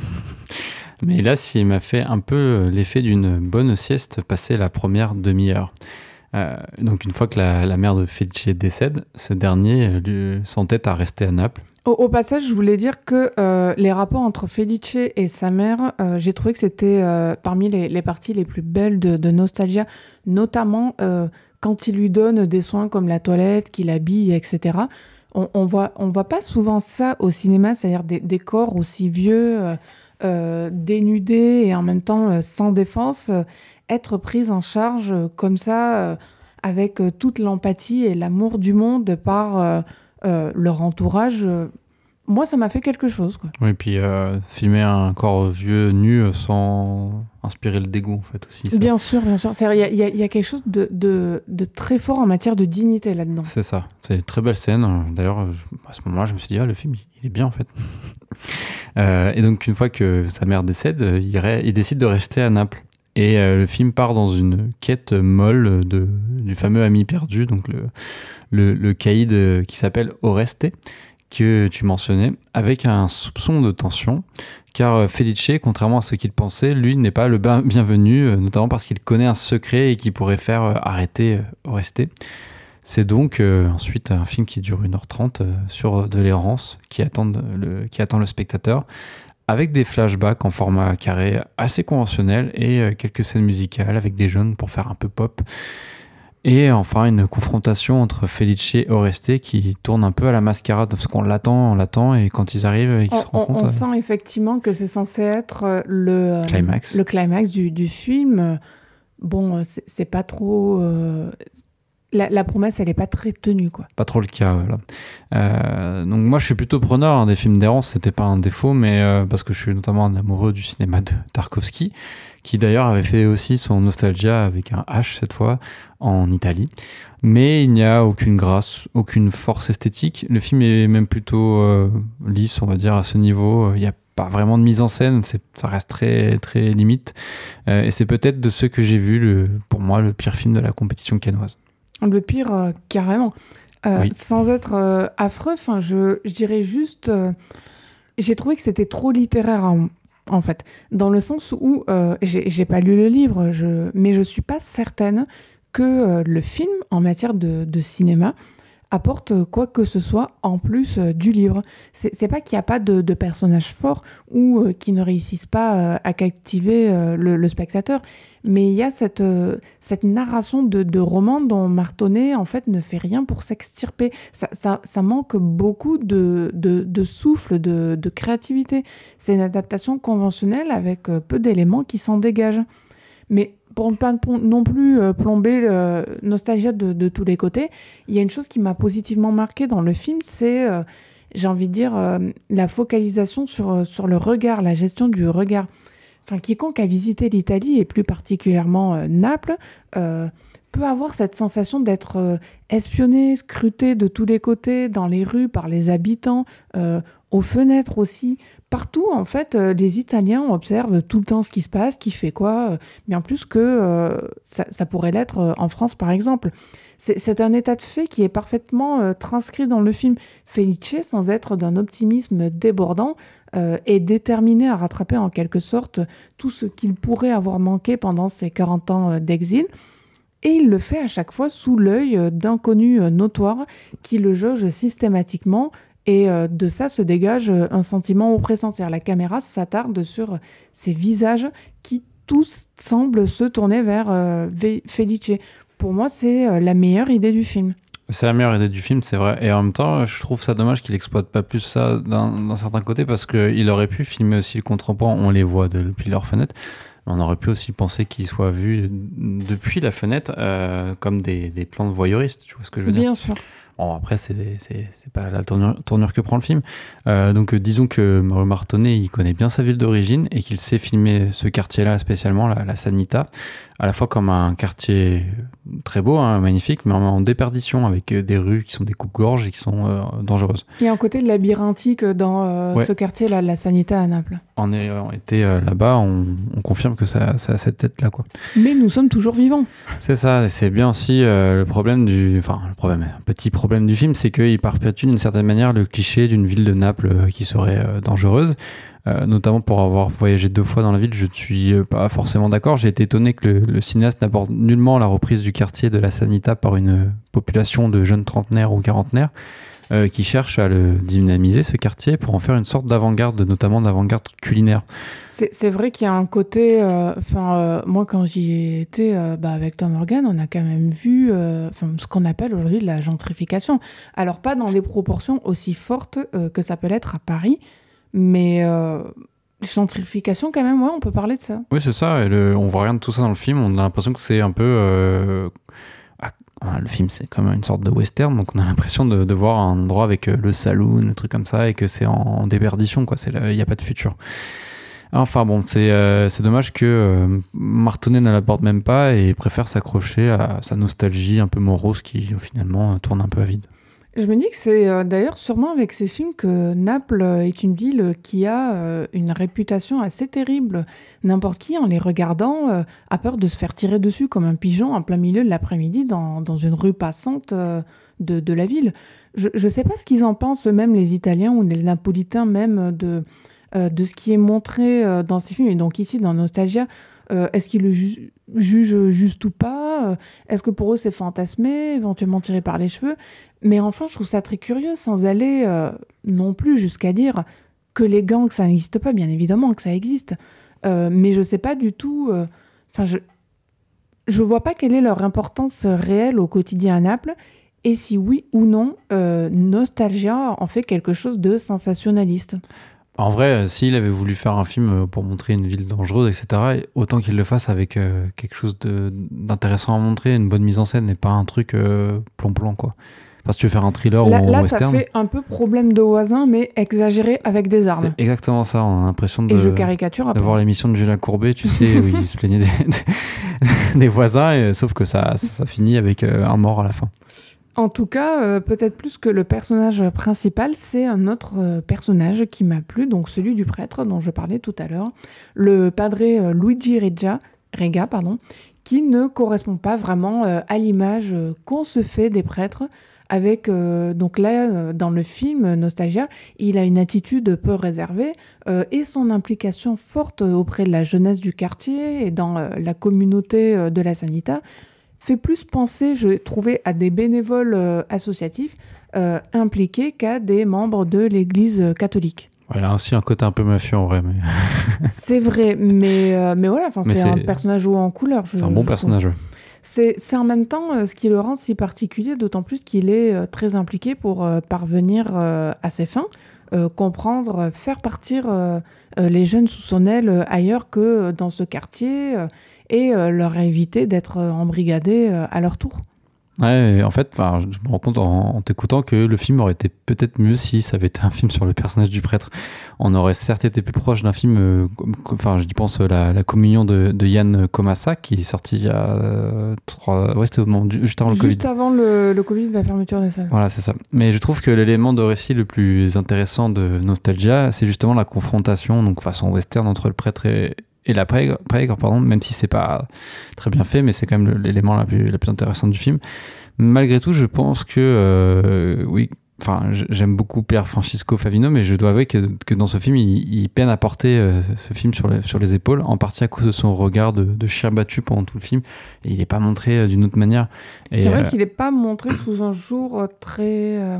Mais là, il m'a fait un peu l'effet d'une bonne sieste passée la première demi-heure. Euh, donc une fois que la, mère de Felice décède, ce dernier lui s'entête à rester à Naples. Au, passage, je voulais dire que euh, les rapports entre Felice et sa mère, euh, j'ai trouvé que c'était parmi les, parties les plus belles de, Nostalgia, notamment quand il lui donne des soins comme la toilette, qu'il habille, etc. On, on, voit, on voit pas souvent ça au cinéma, c'est-à-dire des, des, corps aussi vieux, dénudés et en même temps sans défense être prise en charge comme ça, euh, avec euh, toute l'empathie et l'amour du monde par euh, leur entourage, moi, ça m'a fait quelque chose. Quoi. Oui, et puis filmer un corps vieux nu sans inspirer le dégoût, en fait, aussi. Bien sûr, bien sûr. Il y, y, a quelque chose de, de, de, très fort en matière de dignité là-dedans. C'est ça. C'est une très belle scène. D'ailleurs, à ce moment-là, je me suis dit, ah, le film, il est bien, en fait. (laughs) et donc, une fois que sa mère décède, il, il décide de rester à Naples. Et euh, le film part dans une quête molle de, du fameux ami perdu, donc le, le, caïd euh, qui s'appelle Oreste, que tu mentionnais, avec un soupçon de tension, car euh, Felice, contrairement à ce qu'il pensait, lui n'est pas le bienvenu, notamment parce qu'il connaît un secret et qui pourrait faire arrêter Oreste. C'est donc ensuite un film qui dure 1h30 sur de l'errance qui, qui attend le spectateur avec des flashbacks en format carré assez conventionnel et euh, quelques scènes musicales avec des jeunes pour faire un peu pop. Et enfin, une confrontation entre Felice et Oreste qui tourne un peu à la mascarade parce qu'on l'attend, on l'attend et quand ils arrivent, ils se rendent compte. On euh, sent effectivement que c'est censé être euh, le climax, le climax du, du film. Bon, c'est pas trop la, promesse, elle n'est pas très tenue, quoi. Pas trop le cas. Euh, donc moi, je suis plutôt preneur hein, des films d'errance, c'était pas un défaut, mais euh, parce que je suis notamment un amoureux du cinéma de Tarkovsky, qui d'ailleurs avait fait aussi son Nostalgia avec un H cette fois en Italie. Mais il n'y a aucune grâce, aucune force esthétique. Le film est même plutôt euh, lisse, on va dire, à ce niveau. Il n'y a pas vraiment de mise en scène, ça reste très très limite. et c'est peut-être de ce que j'ai vu, pour moi, le pire film de la compétition canoise. Le pire, euh, carrément. Euh, sans être euh, affreux, je, je dirais juste. j'ai trouvé que c'était trop littéraire en, fait, dans le sens où j'ai pas lu le livre, je, mais je suis pas certaine que le film, en matière de, de cinéma, apporte quoi que ce soit en plus du livre. C'est pas qu'il n'y a pas de, personnages forts ou qui ne réussissent pas à captiver le, spectateur, mais il y a cette, cette narration de, de, roman dont Martonnet en fait ne fait rien pour s'extirper. Ça, ça, manque beaucoup de, de souffle, de, créativité. C'est une adaptation conventionnelle avec peu d'éléments qui s'en dégagent. Mais pour ne pas non plus euh, plomber le nostalgia de, tous les côtés, il y a une chose qui m'a positivement marqué dans le film, c'est, euh, j'ai envie de dire, euh, la focalisation sur, sur le regard, la gestion du regard. Enfin, quiconque a visité l'Italie, et plus particulièrement Naples, peut avoir cette sensation d'être espionné, scruté de tous les côtés, dans les rues, par les habitants, aux fenêtres aussi, partout, en fait, euh, les Italiens observent tout le temps ce qui se passe, qui fait quoi, euh, bien plus que euh, ça, pourrait l'être en France, par exemple. C'est un état de fait qui est parfaitement transcrit dans le film. Felice, sans être d'un optimisme débordant, est déterminé à rattraper en quelque sorte tout ce qu'il pourrait avoir manqué pendant ses 40 ans d'exil. Et il le fait à chaque fois sous l'œil d'inconnus notoires qui le jugent systématiquement et euh, de ça se dégage euh, un sentiment oppressant. C'est-à-dire la caméra s'attarde sur ces visages qui tous semblent se tourner vers euh, Felice. Pour moi, c'est la meilleure idée du film. C'est la meilleure idée du film, c'est vrai. Et en même temps, je trouve ça dommage qu'il exploite pas plus ça d'un certain côté parce qu'il aurait pu filmer aussi le contrepoint. On les voit depuis leur fenêtre. On aurait pu aussi penser qu'ils soient vus depuis la fenêtre comme des, des plans de voyeuristes. Tu vois ce que je veux dire? Bien sûr. Bon, après, c'est pas la tournure, que prend le film. Euh, donc, euh, disons que Mario Martonnet, il connaît bien sa ville d'origine et qu'il sait filmer ce quartier-là spécialement, la, la, Sanita, à la fois comme un quartier très beau, hein, magnifique, mais en, déperdition, avec euh, des rues qui sont des coupes-gorges et qui sont dangereuses. Il y a un côté labyrinthique dans ce quartier-là, la Sanita à Naples. En ayant été là-bas, on, confirme que ça, ça a cette tête-là. quoi. Mais nous sommes toujours vivants. C'est ça, c'est bien aussi le problème du... Enfin, le problème, un petit problème du film, c'est qu'il perpétue d'une certaine manière le cliché d'une ville de Naples euh, qui serait euh, dangereuse. Euh, notamment pour avoir voyagé deux fois dans la ville, je ne suis pas forcément d'accord. J'ai été étonné que le, cinéaste n'aborde nullement la reprise du quartier de la Sanita par une population de jeunes trentenaires ou quarantenaires. Euh, qui cherche à le dynamiser, ce quartier, pour en faire une sorte d'avant-garde, notamment d'avant-garde culinaire. C'est vrai qu'il y a un côté. Euh, euh, moi, quand j'y étais bah, avec Tom Morgan, on a quand même vu ce qu'on appelle aujourd'hui la gentrification. Alors, pas dans les proportions aussi fortes que ça peut l'être à Paris, mais gentrification quand même, ouais, on peut parler de ça. Oui, c'est ça. Et le, on voit rien de tout ça dans le film. On a l'impression que c'est un peu le film, c'est comme une sorte de western, donc on a l'impression de, voir un endroit avec euh, le saloon, un truc comme ça, et que c'est en, déperdition, quoi. Il n'y a pas de futur. Enfin bon, c'est euh, dommage que euh, Martonnet ne l'aborde même pas et préfère s'accrocher à sa nostalgie un peu morose qui finalement tourne un peu à vide. Je me dis que c'est euh, d'ailleurs sûrement avec ces films que Naples est une ville qui a euh, une réputation assez terrible. N'importe qui, en les regardant, euh, a peur de se faire tirer dessus comme un pigeon en plein milieu de l'après-midi dans, dans, une rue passante de, de, la ville. Je ne sais pas ce qu'ils en pensent, même les Italiens ou les Napolitains, même de, de ce qui est montré dans ces films. Et donc ici, dans Nostalgia, est-ce qu'ils le jugent juste ou pas? Est-ce que pour eux c'est fantasmé, éventuellement tiré par les cheveux? Mais enfin, je trouve ça très curieux, sans aller euh, non plus jusqu'à dire que les gangs, ça n'existe pas, bien évidemment que ça existe. Euh, mais je ne sais pas du tout. Euh, enfin, je je vois pas quelle est leur importance réelle au quotidien à Naples. Et si oui ou non, Nostalgia en fait quelque chose de sensationnaliste. En vrai, s'il avait voulu faire un film pour montrer une ville dangereuse, etc., autant qu'il le fasse avec quelque chose d'intéressant à montrer, une bonne mise en scène, et pas un truc plomb-plomb, quoi. Parce que tu veux faire un thriller là, ou là, western. Là, ça fait un peu problème de voisin, mais exagéré avec des armes. C'est exactement ça. On a l'impression de, et je caricature de voir l'émission de Julien Courbet, tu sais, où il se plaignait des, (laughs) des voisins, et, sauf que ça, ça, finit avec euh, un mort à la fin. En tout cas, euh, peut-être plus que le personnage principal, c'est un autre euh, personnage qui m'a plu, donc celui du prêtre dont je parlais tout à l'heure, le padre Luigi Rega, Rega pardon, qui ne correspond pas vraiment à l'image qu'on se fait des prêtres avec euh, donc là euh, dans le film Nostalgia, il a une attitude peu réservée euh, et son implication forte auprès de la jeunesse du quartier et dans la communauté de la Sanita fait plus penser, je trouvais, à des bénévoles associatifs impliqués qu'à des membres de l'Église catholique. Il a aussi un côté un peu mafieux en vrai. Mais... (laughs) c'est vrai, mais, mais voilà, c'est un personnage haut en couleur. C'est un bon personnage. C'est en même temps euh, ce qui le rend si particulier, d'autant plus qu'il est euh, très impliqué pour euh, parvenir à ses fins, comprendre, faire partir les jeunes sous son aile ailleurs que dans ce quartier et leur éviter d'être embrigadés à leur tour. Ouais, en fait, je me rends compte en, t'écoutant que le film aurait été peut-être mieux si ça avait été un film sur le personnage du prêtre. On aurait certes été plus proche d'un film, euh, enfin, je pense la, la communion de, de, Yann Komassa qui est sorti il y a euh, trois, ouais, c'était au moment juste avant le Covid. Juste avant le, le, Covid, la fermeture des salles. Voilà, c'est ça. Mais je trouve que l'élément de récit le plus intéressant de Nostalgia, c'est justement la confrontation, donc façon western entre le prêtre et, et la pègre, pardon, même si c'est pas très bien fait, mais c'est quand même l'élément la plus, la plus intéressante du film. Malgré tout, je pense que, euh, oui, enfin, j'aime beaucoup Pierre Francisco Favino, mais je dois avouer que, que dans ce film, il, peine à porter euh, ce film sur les, sur les épaules, en partie à cause de son regard de, de chien battu pendant tout le film, et il n'est pas montré euh, d'une autre manière. C'est vrai qu'il n'est pas montré sous un jour très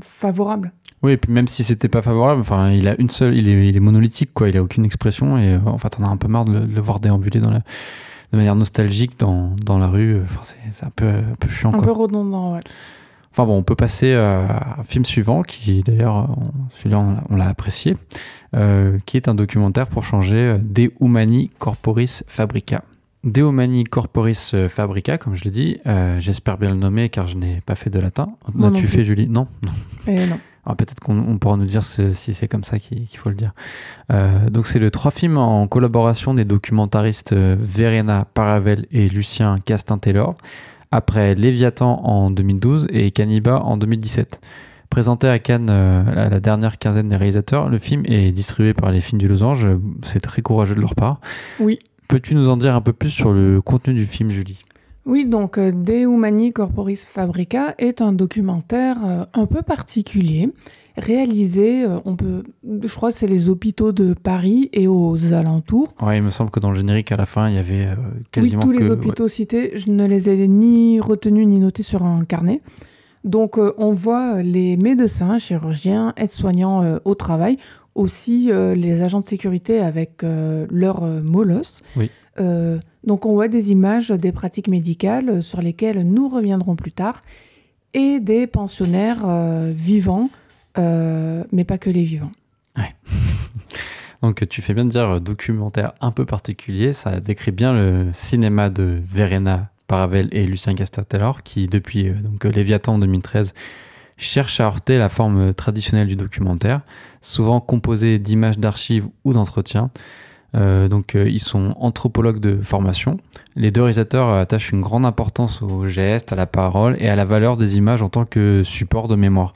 favorable. Oui, et puis même si c'était pas favorable, enfin, il a une seule, il est, il est monolithique, quoi. Il a aucune expression et en fait, on a un peu marre de le, voir déambuler dans la, de manière nostalgique dans, dans la rue. Enfin, c'est un peu, un peu chiant. Un peu redondant, ouais. Enfin bon, on peut passer à un film suivant qui, d'ailleurs, celui-là, on, l'a apprécié, euh, qui est un documentaire pour changer De Humani Corporis Fabrica. Deumani Corporis euh, Fabrica, comme je l'ai dit. Euh, J'espère bien le nommer car je n'ai pas fait de latin. Moi plus. fait, Julie? Non. Non. Et non. Alors peut-être qu'on on pourra nous dire si si c'est comme ça qu'il faut le dire. Euh, donc c'est le trois films en collaboration des documentaristes euh, Verena Paravel et Lucien Castin-Taylor, après Léviathan en 2012 et Caniba en 2017. Présenté à Cannes euh, à la dernière quinzaine des réalisateurs, le film est distribué par les films du Losange. C'est très courageux de leur part. Oui. Peux-tu nous en dire un peu plus sur le contenu du film, Julie? Oui, donc euh, De Humani Corporis Fabrica est un documentaire euh, un peu particulier, réalisé, euh, on peut, je crois que c'est les hôpitaux de Paris et aux alentours. Ouais, il me semble que dans le générique à la fin, il y avait euh, quasiment oui, tous que les hôpitaux cités, je ne les ai ni retenus ni notés sur un carnet. Donc euh, on voit les médecins, chirurgiens, aides-soignants euh, au travail, aussi euh, les agents de sécurité avec leur molosse. Oui. Donc on voit des images des pratiques médicales sur lesquelles nous reviendrons plus tard et des pensionnaires vivants, euh, mais pas que les vivants. (laughs) Donc tu fais bien de dire euh, documentaire un peu particulier, ça décrit bien le cinéma de Verena Paravel et Lucien Castor-Taylor qui depuis euh, donc Léviathan en 2013 cherche à heurter la forme traditionnelle du documentaire, souvent composé d'images d'archives ou d'entretiens. Donc ils sont anthropologues de formation. Les deux réalisateurs attachent une grande importance aux gestes, à la parole et à la valeur des images en tant que support de mémoire.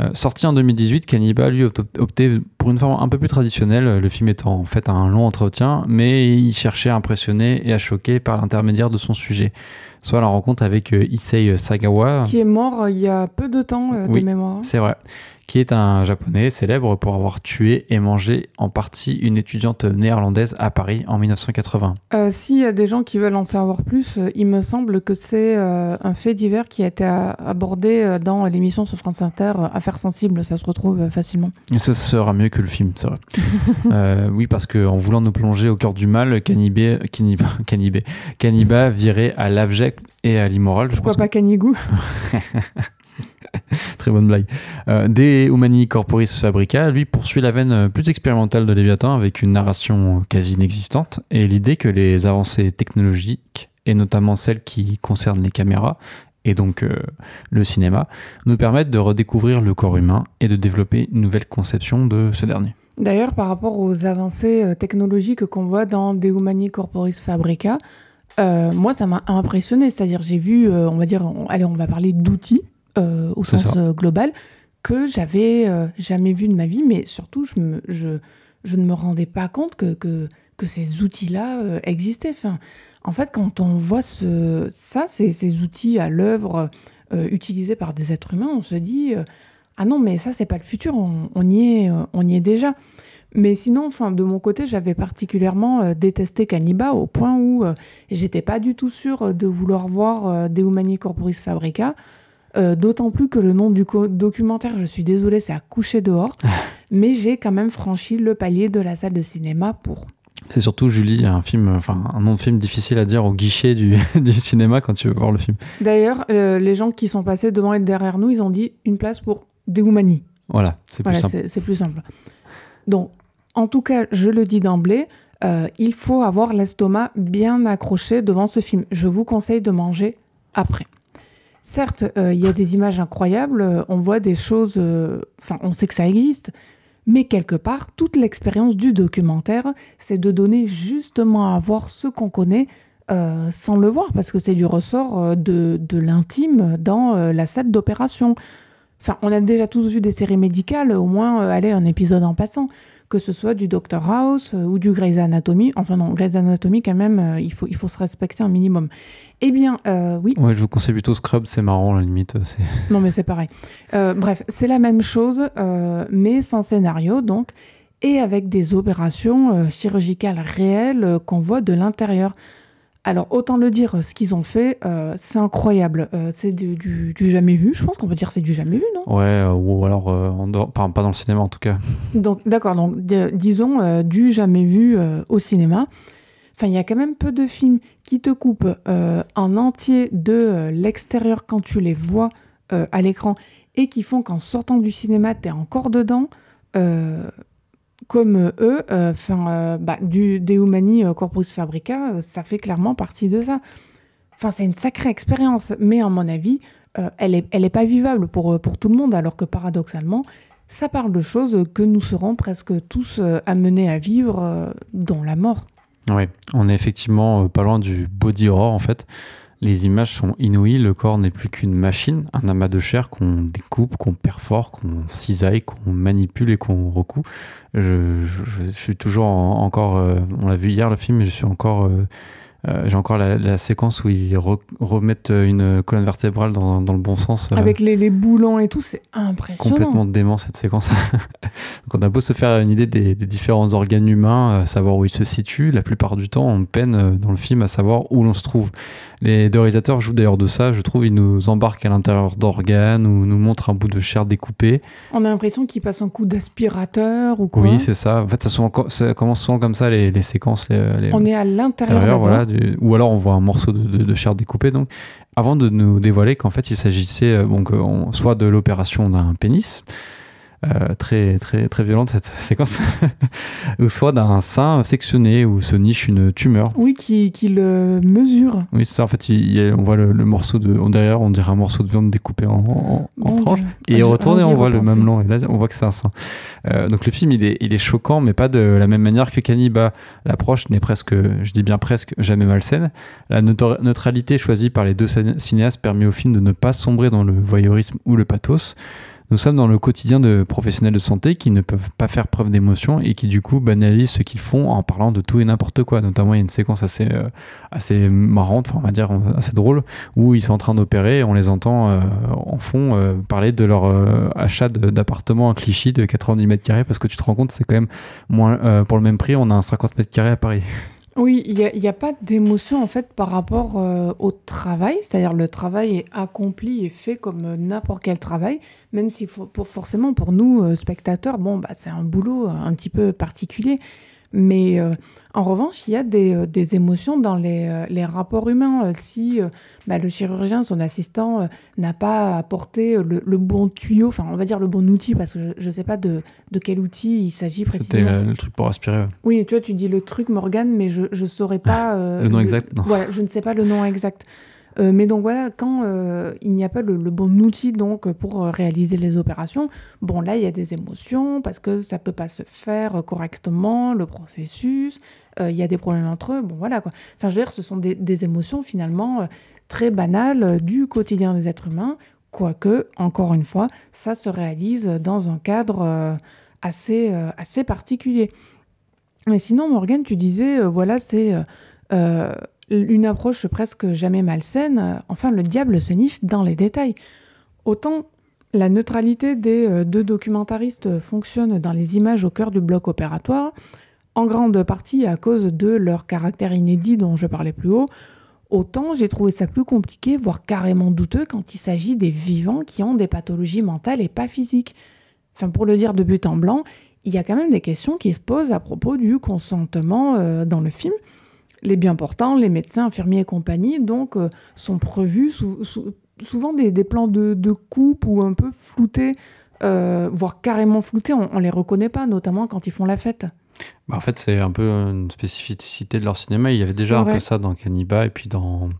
Euh, sorti en 2018, Caniba lui a op- opté pour une forme un peu plus traditionnelle, le film étant en fait un long entretien, mais il cherchait à impressionner et à choquer par l'intermédiaire de son sujet. Soit la rencontre avec euh, Issei Sagawa, Qui est mort euh, il y a peu de temps euh, Oui. de mémoire. c'est vrai, qui est un japonais célèbre pour avoir tué et mangé en partie une étudiante néerlandaise à Paris en 1980. Euh, S'il y a des gens qui veulent en savoir plus, euh, il me semble que c'est euh, un fait divers qui a été a- abordé euh, dans l'émission sur France Inter, euh, Affaires sensibles, ça se retrouve euh, facilement. Et ce sera mieux que le film, c'est vrai. (laughs) Euh, oui, parce qu'en voulant nous plonger au cœur du mal, Canibé, Caniba, (laughs) Canibé, Caniba virait à l'abject et à l'immoral. Je Pourquoi pense pas Canigou? (laughs) (laughs) Très bonne blague. Euh, De Humani Corporis Fabrica, lui, poursuit la veine plus expérimentale de Léviathan avec une narration quasi inexistante et l'idée que les avancées technologiques, et notamment celles qui concernent les caméras, et donc euh, le cinéma, nous permettent de redécouvrir le corps humain et de développer une nouvelle conception de ce dernier. D'ailleurs, par rapport aux avancées euh, technologiques qu'on voit dans De Humani Corporis Fabrica, euh, moi, ça m'a impressionné. C'est-à-dire, j'ai vu, on va dire, allez, on va parler d'outils euh, au sens ça. euh, global que j'avais euh, jamais vu de ma vie, mais surtout, je, me, je, je ne me rendais pas compte que, que, que ces outils-là euh, existaient. Enfin, en fait, quand on voit ce, ça, ces, ces outils à l'œuvre utilisés par des êtres humains, on se dit ah non, mais ça, c'est pas le futur, on, on y est, on y est déjà. Mais sinon, enfin, de mon côté, j'avais particulièrement euh, détesté Caniba au point où euh, j'étais pas du tout sûre de vouloir voir euh, De Humani Corporis Fabrica. Euh, D'autant plus que le nom du documentaire, je suis désolée, c'est à coucher dehors. (laughs) mais j'ai quand même franchi le palier de la salle de cinéma pour. C'est surtout, Julie, un film, enfin, un nom de film difficile à dire au guichet du, (laughs) du cinéma quand tu veux voir le film. D'ailleurs, euh, les gens qui sont passés devant et derrière nous, ils ont dit une place pour De Humani. Voilà, c'est plus Voilà, simple. c'est c'est plus simple. Donc, en tout cas, je le dis d'emblée, euh, il faut avoir l'estomac bien accroché devant ce film. Je vous conseille de manger après. Certes, euh, il y a des images incroyables, euh, on voit des choses, euh, enfin, on sait que ça existe, mais quelque part, toute l'expérience du documentaire, c'est de donner justement à voir ce qu'on connaît sans le voir, parce que c'est du ressort de, de l'intime dans la salle d'opération. Enfin, on a déjà tous vu des séries médicales, au moins, allez, un épisode en passant, que ce soit du Dr House euh, ou du Grey's Anatomy. Enfin non, Grey's Anatomy, quand même, euh, il, faut, il faut se respecter un minimum. Eh bien, euh, oui, Ouais, je vous conseille plutôt Scrub, c'est marrant, à la limite. C'est... non, mais c'est pareil. Euh, bref, c'est la même chose, euh, mais sans scénario, donc, et avec des opérations euh, chirurgicales réelles euh, qu'on voit de l'intérieur. Alors, autant le dire, ce qu'ils ont fait, euh, c'est incroyable. Euh, c'est du, du- du jamais vu. Je pense qu'on peut dire c'est du jamais vu, non? Ouais, euh, ou alors, en dehors- enfin, pas dans le cinéma en tout cas. Donc, d'accord, donc di- disons du jamais vu au cinéma. Enfin, il y a quand même peu de films qui te coupent en entier de l'extérieur quand tu les vois à l'écran et qui font qu'en sortant du cinéma, tu es encore dedans. Euh, comme eux, enfin, bah, du Deumani Corpus Fabrica, ça fait clairement partie de ça. Enfin, c'est une sacrée expérience, mais à mon avis, elle n'est elle est pas vivable pour, pour tout le monde, alors que paradoxalement, ça parle de choses que nous serons presque tous amenés à vivre dans la mort. Oui, on est effectivement pas loin du body horror en fait. Les images sont inouïes, le corps n'est plus qu'une machine, un amas de chair qu'on découpe, qu'on perfore, qu'on cisaille, qu'on manipule et qu'on recoue. Je, suis toujours encore, euh, on l'a vu hier le film, mais je suis encore euh, euh, j'ai encore la, séquence où ils remettent une colonne vertébrale dans, dans le bon sens. Avec les, les, boulons et tout, c'est impressionnant. Complètement dément cette séquence. (laughs) Donc on a beau se faire une idée des, des différents organes humains, savoir où ils se situent, la plupart du temps on peine dans le film à savoir où l'on se trouve. Les deux réalisateurs jouent d'ailleurs de ça, je trouve, ils nous embarquent à l'intérieur d'organes ou nous montrent un bout de chair découpé. On a l'impression qu'ils passent un coup d'aspirateur ou quoi. Oui, c'est ça. En fait, ça, ça, commence souvent comme ça les, les séquences. Les, on est à l'intérieur. Voilà, ou alors on voit un morceau de, chair découpée. Donc, avant de nous dévoiler qu'en fait il s'agissait euh, donc, soit de l'opération d'un pénis, euh, très, très, très violente cette (laughs) séquence, ou soit d'un sein sectionné où se niche une tumeur. Oui, qui, qui le mesure. Oui, c'est ça. En fait, il, on voit le, morceau de. Derrière, on dirait un morceau de viande découpé en, en, tranches. Et il retourne et on voit le même long. Et là, on voit que c'est un sein. Euh, donc, le film, il est, il est choquant, mais pas de la même manière que Cannibal. L'approche n'est presque, je dis bien presque, jamais malsaine. La neutralité choisie par les deux cinéastes permet au film de ne pas sombrer dans le voyeurisme ou le pathos. Nous sommes dans le quotidien de professionnels de santé qui ne peuvent pas faire preuve d'émotion et qui du coup banalisent ce qu'ils font en parlant de tout et n'importe quoi. Notamment, il y a une séquence assez, euh, assez marrante, enfin on va dire assez drôle, où ils sont en train d'opérer et on les entend euh, en fond euh, parler de leur achat d'appartement à Clichy de 90 mètres carrés parce que tu te rends compte, c'est quand même moins pour le même prix, on a un 50 mètres carrés à Paris. Oui, il n'y a, pas d'émotion en fait par rapport euh, au travail, c'est-à-dire le travail est accompli et fait comme euh, n'importe quel travail, même si pour, forcément pour nous euh, spectateurs, bon bah c'est un boulot un petit peu particulier. Mais euh, en revanche, il y a des, euh, des émotions dans les, euh, les rapports humains. si bah, le chirurgien, son assistant, n'a pas apporté le, le, bon tuyau, enfin on va dire le bon outil, parce que je ne sais pas de, de, quel outil il s'agit précisément. C'était le, truc pour aspirer. Oui, tu vois, tu dis le truc Morgane, mais je ne saurais pas... le nom exact non. Voilà, je ne sais pas le nom exact. Euh, mais donc voilà, quand euh, il n'y a pas le, bon outil donc pour euh, réaliser les opérations, bon là il y a des émotions parce que ça peut pas se faire correctement le processus, il y a des problèmes entre eux, bon voilà quoi. Enfin je veux dire, ce sont des, émotions finalement très banales du quotidien des êtres humains, quoique encore une fois ça se réalise dans un cadre assez assez particulier. Mais sinon Morgane, tu disais voilà c'est une approche presque jamais malsaine, enfin le diable se niche dans les détails. Autant la neutralité des euh, deux documentaristes fonctionne dans les images au cœur du bloc opératoire, en grande partie à cause de leur caractère inédit dont je parlais plus haut, autant j'ai trouvé ça plus compliqué, voire carrément douteux quand il s'agit des vivants qui ont des pathologies mentales et pas physiques. Enfin, pour le dire de but en blanc, il y a quand même des questions qui se posent à propos du consentement euh, dans le film les bien portants, les médecins, infirmiers et compagnie, donc, euh, sont prévus souvent des, plans de, coupe ou un peu floutés, euh, voire carrément floutés. On, ne les reconnaît pas, notamment quand ils font la fête. Bah en fait, c'est un peu une spécificité de leur cinéma. Il y avait déjà un peu ça dans Cannibal et puis dans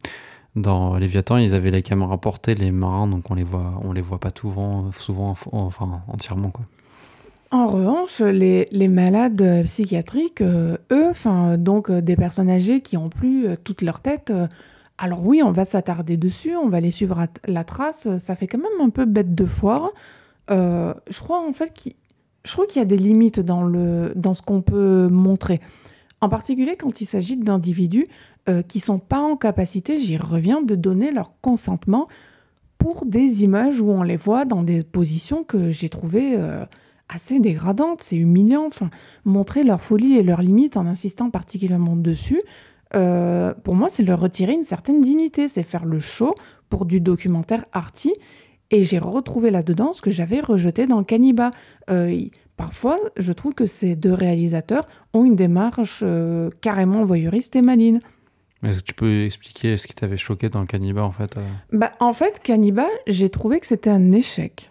dans Léviathan, ils avaient les caméras portées, les marins, donc on les voit, on les voit pas souvent, souvent, enfin entièrement quoi. En revanche, les, malades psychiatriques, euh, eux, enfin, donc euh, des personnes âgées qui ont plus euh, toute leur tête, alors oui, on va s'attarder dessus, on va les suivre à la trace, ça fait quand même un peu bête de foire. je crois en fait qu'il y a des limites dans, le, dans ce qu'on peut montrer. En particulier quand il s'agit d'individus qui sont pas en capacité, j'y reviens, de donner leur consentement pour des images où on les voit dans des positions que j'ai trouvées assez dégradante, c'est humiliant. Enfin, montrer leur folie et leurs limites en insistant particulièrement dessus, euh, pour moi, c'est leur retirer une certaine dignité, c'est faire le show pour du documentaire arty. Et j'ai retrouvé là-dedans ce que j'avais rejeté dans Cannibal. Euh, parfois, je trouve que ces deux réalisateurs ont une démarche euh, carrément voyeuriste et maligne. Est-ce que tu peux expliquer ce qui t'avait choqué dans Cannibal en fait bah, En fait, Cannibal, j'ai trouvé que c'était un échec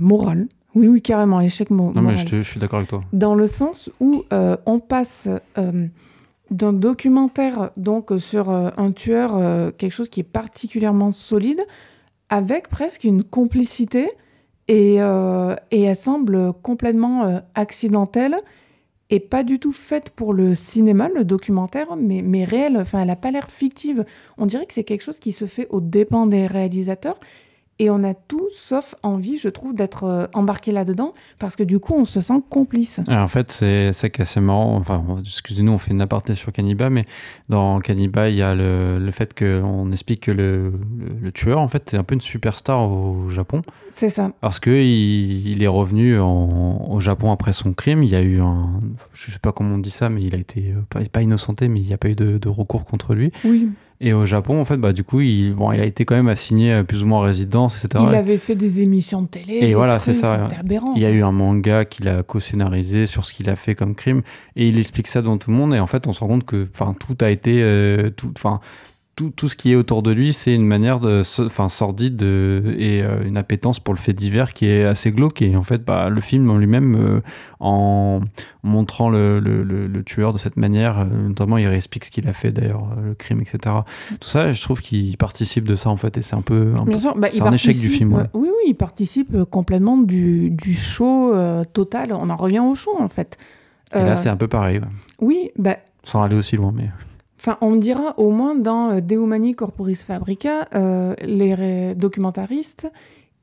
moral Oui, oui, carrément, échec mo- Non, mais moral. je, te- je suis d'accord avec toi. Dans le sens où euh, on passe euh, d'un documentaire donc euh, sur euh, un tueur, quelque chose qui est particulièrement solide, avec presque une complicité, et, et elle semble complètement accidentelle et pas du tout faite pour le cinéma, le documentaire, mais, mais réelle. Enfin, elle n'a pas l'air fictive. On dirait que c'est quelque chose qui se fait aux dépens des réalisateurs. Et on a tout sauf envie, je trouve, d'être euh, embarqué là-dedans, parce que du coup, on se sent complice. Et en fait, c'est assez marrant. Enfin, excusez-nous, on fait une aparté sur Cannibal, mais dans Cannibal, il y a le, le fait qu'on explique que le, le, le tueur, en fait, c'est un peu une superstar au Japon. C'est ça. Parce que il, est revenu en- au Japon après son crime. Il y a eu un. Je sais pas comment on dit ça, mais il a été euh, pas, pas innocenté, mais il n'y a pas eu de, de recours contre lui. Oui. Et au Japon, en fait, bah, du coup, il, bon, il a été quand même assigné euh, plus ou moins en résidence, etc. Il avait fait des émissions de télé. Et des voilà, c'est ça, enfin, aberrant. Il y a eu un manga qu'il a co-scénarisé sur ce qu'il a fait comme crime et il explique ça devant tout le monde et en fait on se rend compte que enfin tout a été euh, tout tout, ce qui est autour de lui c'est une manière de enfin sordide de- et euh, une appétence pour le fait divers qui est assez glauque et en fait bah, le film en lui-même euh, en montrant le, le, le- le tueur de cette manière euh, notamment il explique ce qu'il a fait d'ailleurs euh, le crime etc tout ça je trouve qu'il participe de ça en fait et c'est un peu, un peu sûr, bah, un échec du film, ouais. euh, Oui, oui, il participe euh, complètement du, du show euh, total. On en revient au show, en fait. et Euh, là c'est un peu pareil ouais. oui, bah, sans aller aussi loin mais Enfin, on dira au moins dans euh, De Humani Corporis Fabrica, euh, les documentaristes,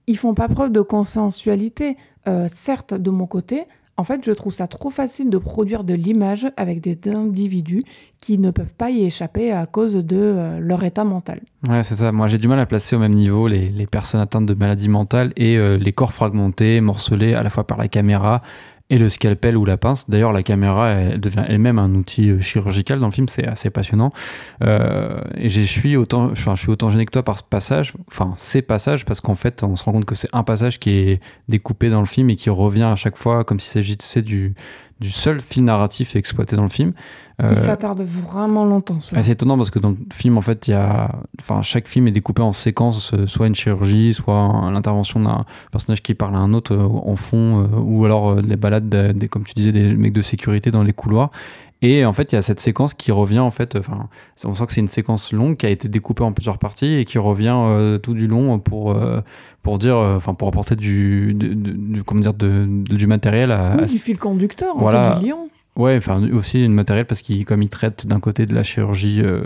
ils font pas preuve de consensualité. Euh, certes, de mon côté, en fait, je trouve ça trop facile de produire de l'image avec des individus qui ne peuvent pas y échapper à cause de leur état mental. Ouais, c'est ça. Moi, j'ai du mal à placer au même niveau les, personnes atteintes de maladies mentales et les corps fragmentés, morcelés à la fois par la caméra et le scalpel ou la pince. D'ailleurs, la caméra, devient elle-même un outil euh, chirurgical dans le film. C'est assez passionnant. Euh, et je suis autant, enfin, je suis autant gêné que toi par ce passage, enfin, ces passages, parce qu'en fait, on se rend compte que c'est un passage qui est découpé dans le film et qui revient à chaque fois comme s'il s'agissait du, du seul fil narratif exploité dans le film. Euh, Il s'attarde vraiment longtemps. celui-là. ah, c'est étonnant parce que dans le film, en fait, il y a, enfin, chaque film est découpé en séquences, euh, soit une chirurgie, soit l'intervention d'un personnage qui parle à un autre euh, en fond, euh, ou alors les balades, des, des- comme tu disais, des mecs de sécurité dans les couloirs. Et en fait, il y a cette séquence qui revient, en fait, enfin, on sent que c'est une séquence longue qui a été découpée en plusieurs parties et qui revient euh, tout du long pour, euh, pour dire, euh, enfin, pour apporter du, du, du- du- comment dire, de, du matériel à, Oui, à du fil conducteur, en Voilà. fait, du lion. Ouais, enfin aussi une matériel parce qu'il comme il traite d'un côté de la chirurgie, euh,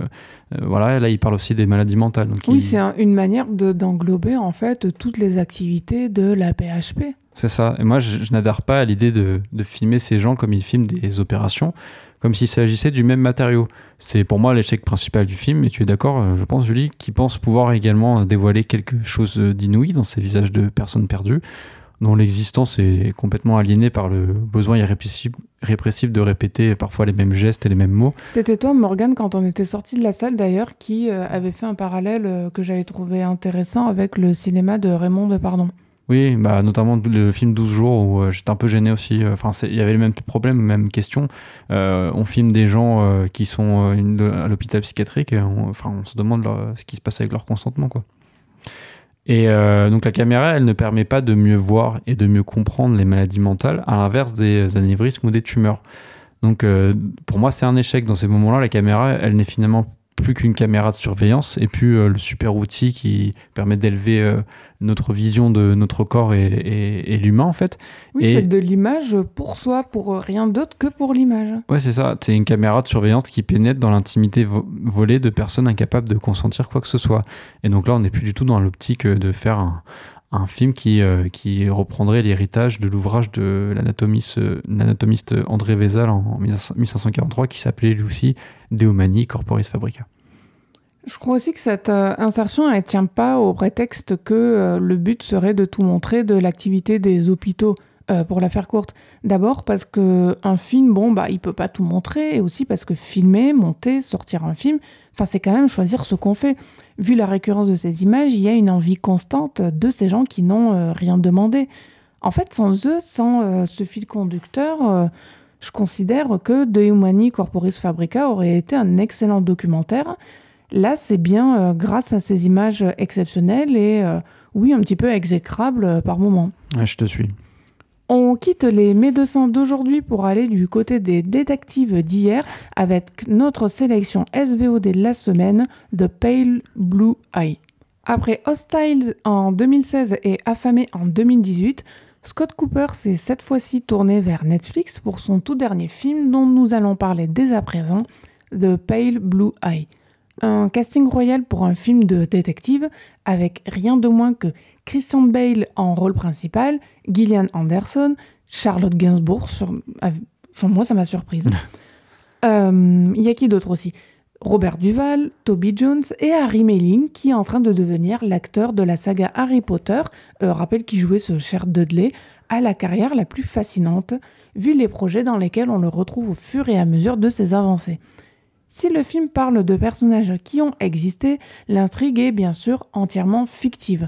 euh, voilà, là il parle aussi des maladies mentales. Donc Oui, il- c'est un- une manière de- d'englober en fait toutes les activités de la PHP. c'est ça. Et moi je, je n'adhère pas à l'idée de, de filmer ces gens comme ils filment des opérations, comme s'il s'agissait du même matériau. C'est pour moi l'échec principal du film. Et tu es d'accord, euh, je pense Julie, qui pense pouvoir également dévoiler quelque chose d'inouï dans ces visages de personnes perdues, dont l'existence est complètement aliénée par le besoin irrépressible de répéter parfois les mêmes gestes et les mêmes mots. C'était toi, Morgane, quand on était sorti de la salle d'ailleurs, qui euh, avait fait un parallèle euh, que j'avais trouvé intéressant avec le cinéma de Raymond Depardon. Oui, bah, notamment le film 12 jours où euh, j'étais un peu gêné aussi. Euh, Enfin, il y avait le même problème, même question. Euh, on filme des gens qui sont à l'hôpital psychiatrique on, enfin, on se demande ce qui se passe avec leur consentement. Quoi. Et donc la caméra, elle ne permet pas de mieux voir et de mieux comprendre les maladies mentales, à l'inverse des anévrismes ou des tumeurs. Donc pour moi, c'est un échec. Dans ces moments-là, la caméra, elle n'est finalement plus qu'une caméra de surveillance et puis euh, le super outil qui permet d'élever euh, notre vision de notre corps et, et- et l'humain en fait. Oui, Et- c'est de l'image pour soi, pour rien d'autre que pour l'image. Ouais, c'est ça. C'est une caméra de surveillance qui pénètre dans l'intimité vo- volée de personnes incapables de consentir quoi que ce soit. Et donc là, on n'est plus du tout dans l'optique euh, de faire un, un film qui, euh, qui reprendrait l'héritage de l'ouvrage de l'anatomiste, euh, André Vézal en 1543 qui s'appelait lui aussi De Humani Corporis Fabrica. Je crois aussi que cette euh, insertion, elle tient pas au prétexte que le but serait de tout montrer de l'activité des hôpitaux, pour la faire courte. D'abord parce que un film, bon, bah, il peut pas tout montrer, et aussi parce que filmer, monter, sortir un film, enfin, c'est quand même choisir ce qu'on fait. Vu la récurrence de ces images, il y a une envie constante de ces gens qui n'ont euh, rien demandé. En fait, sans eux, sans euh, ce fil conducteur, euh, je considère que De Humani Corporis Fabrica aurait été un excellent documentaire. Là, c'est bien grâce à ces images exceptionnelles et, oui, un petit peu exécrables par moment. Ouais, je te suis. On quitte les médecins d'aujourd'hui pour aller du côté des détectives d'hier avec notre sélection SVOD de la semaine, The Pale Blue Eye. Après Hostile en 2016 et Affamé en 2018, Scott Cooper s'est cette fois-ci tourné vers Netflix pour son tout dernier film dont nous allons parler dès à présent, The Pale Blue Eye. Un casting royal pour un film de détective avec rien de moins que Christian Bale en rôle principal, Gillian Anderson, Charlotte Gainsbourg. Enfin, moi, ça m'a surprise. (laughs) Il euh, y a qui d'autre aussi? Robert Duval, Toby Jones et Harry Melling, qui est en train de devenir l'acteur de la saga Harry Potter, euh, rappelle qui jouait ce cher Dudley, à la carrière la plus fascinante, vu les projets dans lesquels on le retrouve au fur et à mesure de ses avancées. Si le film parle de personnages qui ont existé, l'intrigue est bien sûr entièrement fictive.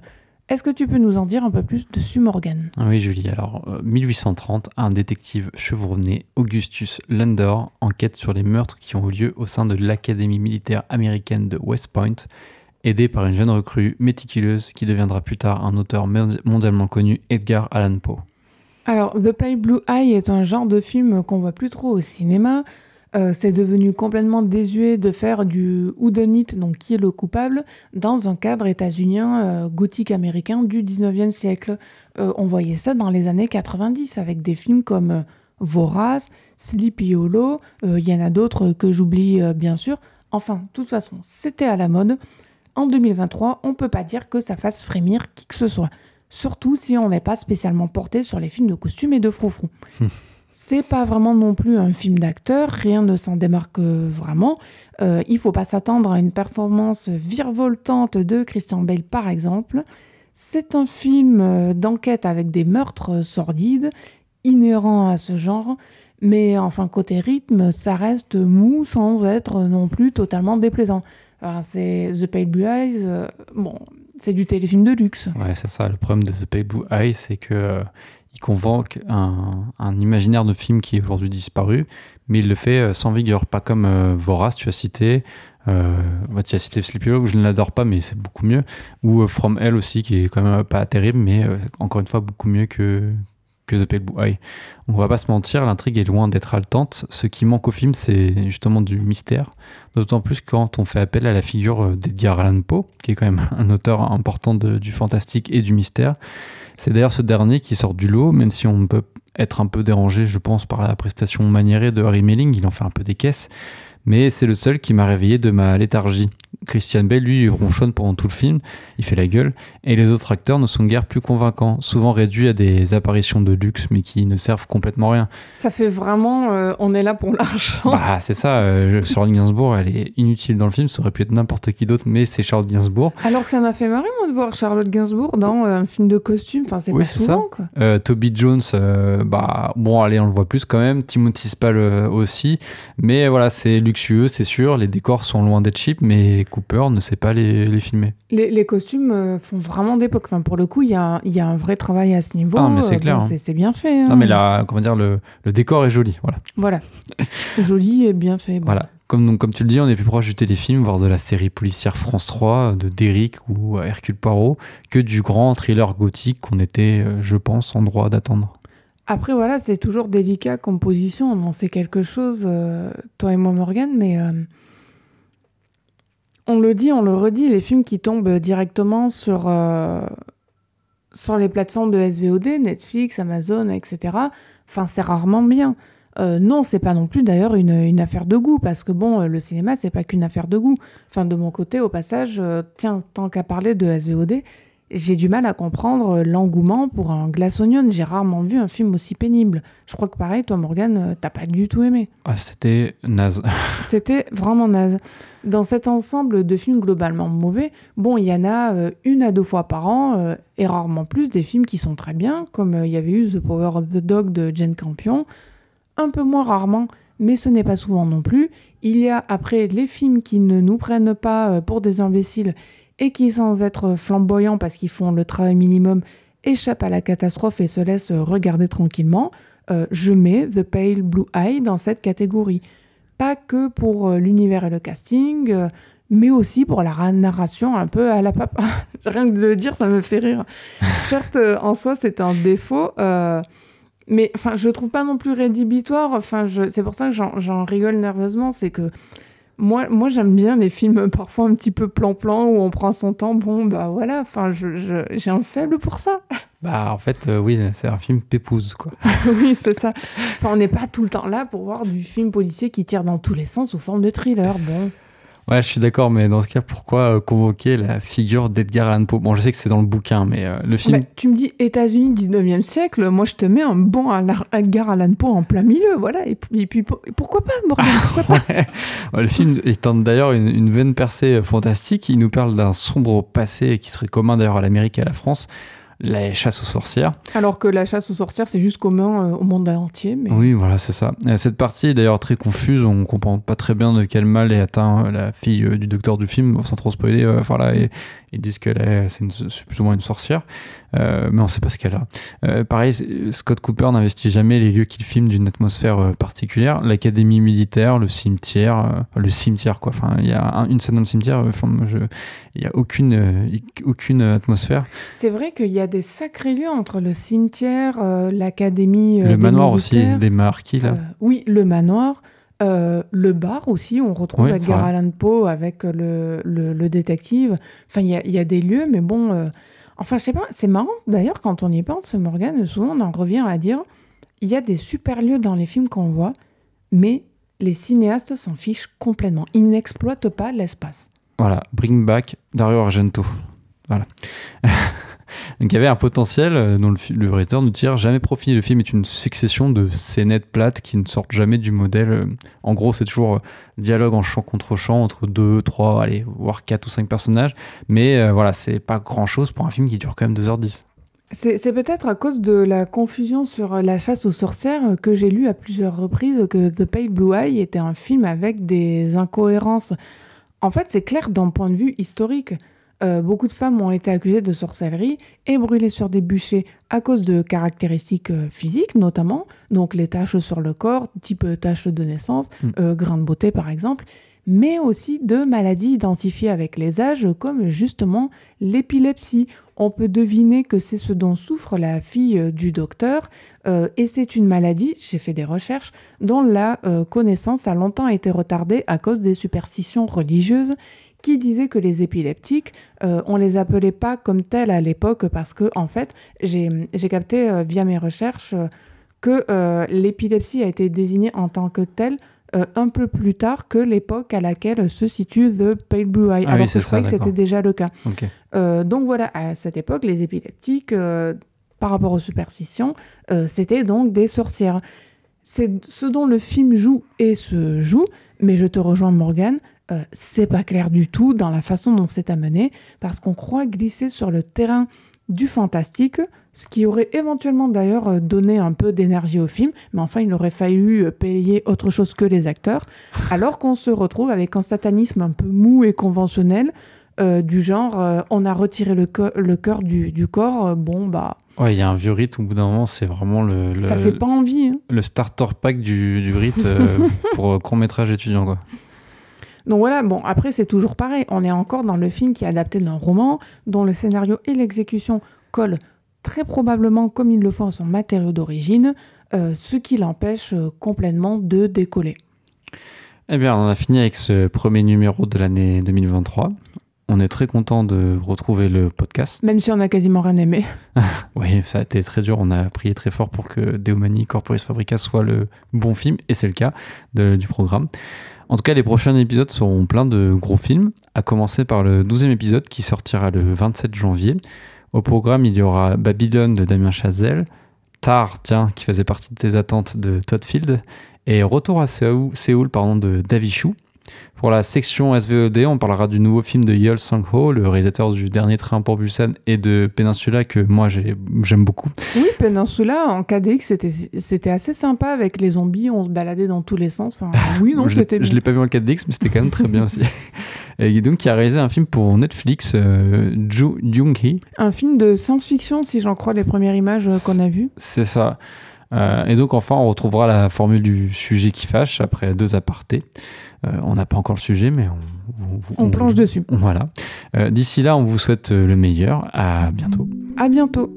Est-ce que tu peux nous en dire un peu plus dessus, Morgan ah Oui, Julie. Alors, 1830, euh, un détective chevronné, Augustus Landor, enquête sur les meurtres qui ont eu lieu au sein de l'Académie militaire américaine de West Point, aidé par une jeune recrue méticuleuse qui deviendra plus tard un auteur mondialement connu, Edgar Allan Poe. Alors, The Pale Blue Eye est un genre de film qu'on voit plus trop au cinéma. Euh, c'est devenu complètement désuet de faire du whodunit, donc qui est le coupable, dans un cadre états-unien euh, gothique américain du 19e siècle. Euh, on voyait ça dans les années 90 avec des films comme Vorace, Sleepy Hollow, il y en a d'autres que j'oublie bien sûr. Enfin, de toute façon, c'était à la mode. En 2023, on peut pas dire que ça fasse frémir qui que ce soit. Surtout si on n'est pas spécialement porté sur les films de costumes et de froufrou. (laughs) C'est pas vraiment non plus un film d'acteur, rien ne s'en démarque vraiment. Euh, il faut pas s'attendre à une performance virevoltante de Christian Bale par exemple. C'est un film euh, d'enquête avec des meurtres sordides, inhérents à ce genre, mais enfin côté rythme, ça reste mou sans être non plus totalement déplaisant. c'est The Pale Blue Eyes, euh, bon, c'est du téléfilm de luxe. Ouais, c'est ça. Le problème de The Pale Blue Eyes, c'est que il convoque un, imaginaire de film qui est aujourd'hui disparu, mais il le fait euh, sans vigueur, pas comme euh, Vorace, tu as cité. Euh, tu as cité Sleepy Hollow, je ne l'adore pas, mais c'est beaucoup mieux. Ou From Hell aussi, qui est quand même pas terrible, mais encore une fois beaucoup mieux que, que The Pale Blue Eye. On va pas se mentir, l'intrigue est loin d'être haletante. Ce qui manque au film, c'est justement du mystère. D'autant plus quand on fait appel à la figure d'Edgar Allan Poe, qui est quand même (laughs) un auteur important du fantastique et du mystère. C'est d'ailleurs ce dernier qui sort du lot, même si on peut être un peu dérangé, je pense, par la prestation maniérée de Harry Melling, il en fait un peu des caisses, mais c'est le seul qui m'a réveillé de ma léthargie. Christian Bale, lui, ronchonne pendant tout le film, il fait la gueule, et les autres acteurs ne sont guère plus convaincants, souvent réduits à des apparitions de luxe, mais qui ne servent complètement rien. Ça fait vraiment, euh, on est là pour l'argent. Bah, c'est ça, euh, (laughs) Charlotte Gainsbourg, elle est inutile dans le film, ça aurait pu être n'importe qui d'autre, mais c'est Charlotte Gainsbourg. Alors que ça m'a fait marrer, moi, de voir Charlotte Gainsbourg dans euh, un film de costume, enfin, c'est pas souvent, quoi. Toby Jones, bah, bon, allez, on le voit plus quand même, Timothy Spall aussi, mais voilà, c'est luxueux, c'est sûr, les décors sont loin d'être cheap, mais Cooper ne sait pas les, filmer. Les, costumes euh, font vraiment d'époque. Enfin, pour le coup, il y a, y a, un vrai travail à ce niveau. Ah, mais c'est euh. Hein. c'est bien fait. Non, mais là, comment dire, le, le, décor est joli. Voilà. Voilà. (laughs) joli et bien fait. Voilà. Comme, donc, comme tu le dis, on est plus proche du téléfilm, voire de la série policière France 3 de Derrick ou Hercule Poirot, que du grand thriller gothique qu'on était, euh, je pense, en droit d'attendre. Après, voilà, c'est toujours délicat comme position. On en sait quelque chose, toi et moi, Morgan, mais on le dit, on le redit, les films qui tombent directement sur, euh, les plateformes de SVOD, Netflix, Amazon, etc., enfin, c'est rarement bien. Euh, non, c'est pas non plus d'ailleurs une, affaire de goût, parce que bon, le cinéma, c'est pas qu'une affaire de goût. Enfin, de mon côté, au passage, euh, tiens, tant qu'à parler de SVOD, j'ai du mal à comprendre l'engouement pour un Glass Onion. J'ai rarement vu un film aussi pénible. Je crois que pareil, toi, Morgan, t'as pas du tout aimé. Ah, c'était naze. (laughs) c'était vraiment naze. Dans cet ensemble de films globalement mauvais, bon, il y en a euh, une à deux fois par an, euh, et rarement plus, des films qui sont très bien, comme euh, il y avait eu The Power of the Dog de Jane Campion. Un peu moins rarement, mais ce n'est pas souvent non plus. Il y a après les films qui ne nous prennent pas pour des imbéciles et qui, sans être flamboyants parce qu'ils font le travail minimum, échappent à la catastrophe et se laissent regarder tranquillement, je mets The Pale Blue Eye dans cette catégorie pas que pour euh, l'univers et le casting, euh, mais aussi pour la narration un peu à la papa. (laughs) Rien que de le dire, ça me fait rire. (laughs) Certes, euh, en soi, c'est un défaut. Mais enfin, je trouve pas non plus rédhibitoire. Enfin, c'est pour ça que j'en rigole nerveusement. C'est que moi, moi j'aime bien les films parfois un petit peu plan-plan où on prend son temps. Bon, bah voilà, enfin, j'ai un faible pour ça. (laughs) Bah, en fait, euh, oui, c'est un film pépouse, quoi. (laughs) oui, c'est ça. Enfin, on n'est pas tout le temps là pour voir du film policier qui tire dans tous les sens sous forme de thriller. Bon. Ouais, je suis d'accord, mais dans ce cas, pourquoi euh, convoquer la figure d'Edgar Allan Poe? Bon, je sais que c'est dans le bouquin, mais euh, le film. Bah, tu me dis États-Unis 19e siècle, moi je te mets un bon Edgar Allan Poe en plein milieu, voilà. Et puis, pourquoi pas, Morgan pourquoi pas? (laughs) Le film étant d'ailleurs une, une, veine percée euh, fantastique, il nous parle d'un sombre passé qui serait commun d'ailleurs à l'Amérique et à la France la chasse aux sorcières. Alors que la chasse aux sorcières, c'est juste commun euh, au monde entier. Mais... Oui, voilà, c'est ça. Cette partie est d'ailleurs très confuse, on comprend pas très bien de quel mal est atteint euh, la fille euh, du docteur du film, sans trop spoiler. voilà, et ils disent qu'elle est, c'est, plus ou moins une sorcière, euh, mais on ne sait pas ce qu'elle a. Euh, pareil, Scott Cooper n'investit jamais les lieux qu'il filme d'une atmosphère euh, particulière. L'académie militaire, le cimetière, le cimetière quoi. Enfin, il y a une scène dans le cimetière, il n'y a aucune, aucune atmosphère. C'est vrai qu'il y a des sacrés lieux entre le cimetière, l'académie. le manoir aussi, des marquis là. oui, le manoir. Euh, le bar aussi, on retrouve Edgar Allan Poe avec le, le, détective. Enfin, il y, y a, des lieux, mais bon. Euh, enfin, je sais pas, c'est marrant d'ailleurs quand on y pense, Morgan, souvent on en revient à dire il y a des super lieux dans les films qu'on voit, mais les cinéastes s'en fichent complètement. Ils n'exploitent pas l'espace. Voilà, bring back Dario Argento. Voilà. (laughs) Donc il y avait un potentiel euh, dont le, le réalisateur nous tire jamais profit. Le film est une succession de scénettes plates qui ne sortent jamais du modèle. Euh, en gros, c'est toujours euh, dialogue en chant contre chant entre deux, trois, allez, voire quatre ou cinq personnages. Mais voilà, c'est pas grand chose pour un film qui dure quand même 2h10. C'est peut-être à cause de la confusion sur la chasse aux sorcières que j'ai lu à plusieurs reprises que The Pale Blue Eye était un film avec des incohérences. En fait, c'est clair d'un point de vue historique. Euh, beaucoup de femmes ont été accusées de sorcellerie et brûlées sur des bûchers à cause de caractéristiques euh, physiques notamment, donc les taches sur le corps, type euh, taches de naissance, mm. grains de beauté par exemple, mais aussi de maladies identifiées avec les âges comme justement l'épilepsie. On peut deviner que c'est ce dont souffre la fille du docteur et c'est une maladie, j'ai fait des recherches, dont la connaissance a longtemps été retardée à cause des superstitions religieuses qui disait que les épileptiques, euh, on les appelait pas comme tels à l'époque parce que, en fait, j'ai capté euh, via mes recherches euh, que euh, l'épilepsie a été désignée en tant que telle un peu plus tard que l'époque à laquelle se situe The Pale Blue Eye. Ah alors que je croyais que c'était déjà le cas. donc voilà, à cette époque, les épileptiques, par rapport aux superstitions, c'était donc des sorcières. C'est ce dont le film joue et se joue, mais je te rejoins Morgane, euh, c'est pas clair du tout dans la façon dont c'est amené, parce qu'on croit glisser sur le terrain du fantastique, ce qui aurait éventuellement d'ailleurs euh, donné un peu d'énergie au film, mais enfin il aurait fallu euh, payer autre chose que les acteurs, (laughs) alors qu'on se retrouve avec un satanisme un peu mou et conventionnel, du genre on a retiré le, le cœur du, corps, bon bah... Ouais, il y a un vieux rite, au bout d'un moment, c'est vraiment le, Ça fait pas envie. Hein. Le starter pack du, du rite (laughs) pour court métrage étudiant, quoi. Donc voilà, bon, après c'est toujours pareil, on est encore dans le film qui est adapté d'un roman, dont le scénario et l'exécution collent très probablement comme ils le font à son matériau d'origine, euh, ce qui l'empêche euh, complètement de décoller. Eh bien, on a fini avec ce premier numéro de l'année 2023. On est très content de retrouver le podcast. Même si on a quasiment rien aimé. (laughs) oui, ça a été très dur. On a prié très fort pour que Deomani Corporis Fabrica soit le bon film, et c'est le cas du programme. En tout cas, les prochains épisodes seront pleins de gros films, à commencer par le 12e épisode qui sortira le 27 janvier. Au programme, il y aura Babylone de Damien Chazelle, Tar, tiens, qui faisait partie de tes attentes de Todd Field, et Retour à Séoul, Séoul pardon, de David Chou. Pour la section SVOD, on parlera du nouveau film de Yol Sang-ho, le réalisateur du dernier train pour Busan et de Peninsula que moi j'aime beaucoup. Oui, Peninsula en KDX c'était assez sympa avec les zombies, on se baladait dans tous les sens. (laughs) oui, non, c'était Je l'ai pas vu en 4DX, mais c'était quand même très bien aussi. (laughs) Et donc, qui a réalisé un film pour Netflix, euh, Ju Jung-hee. Un film de science-fiction, si j'en crois les premières images euh, qu'on a vues. C'est ça. Euh, et donc, enfin, on retrouvera la formule du sujet qui fâche après deux apartés. Euh, on n'a pas encore le sujet, mais on, on, plonge dessus. Voilà. Euh, d'ici là, on vous souhaite le meilleur. À bientôt. À bientôt.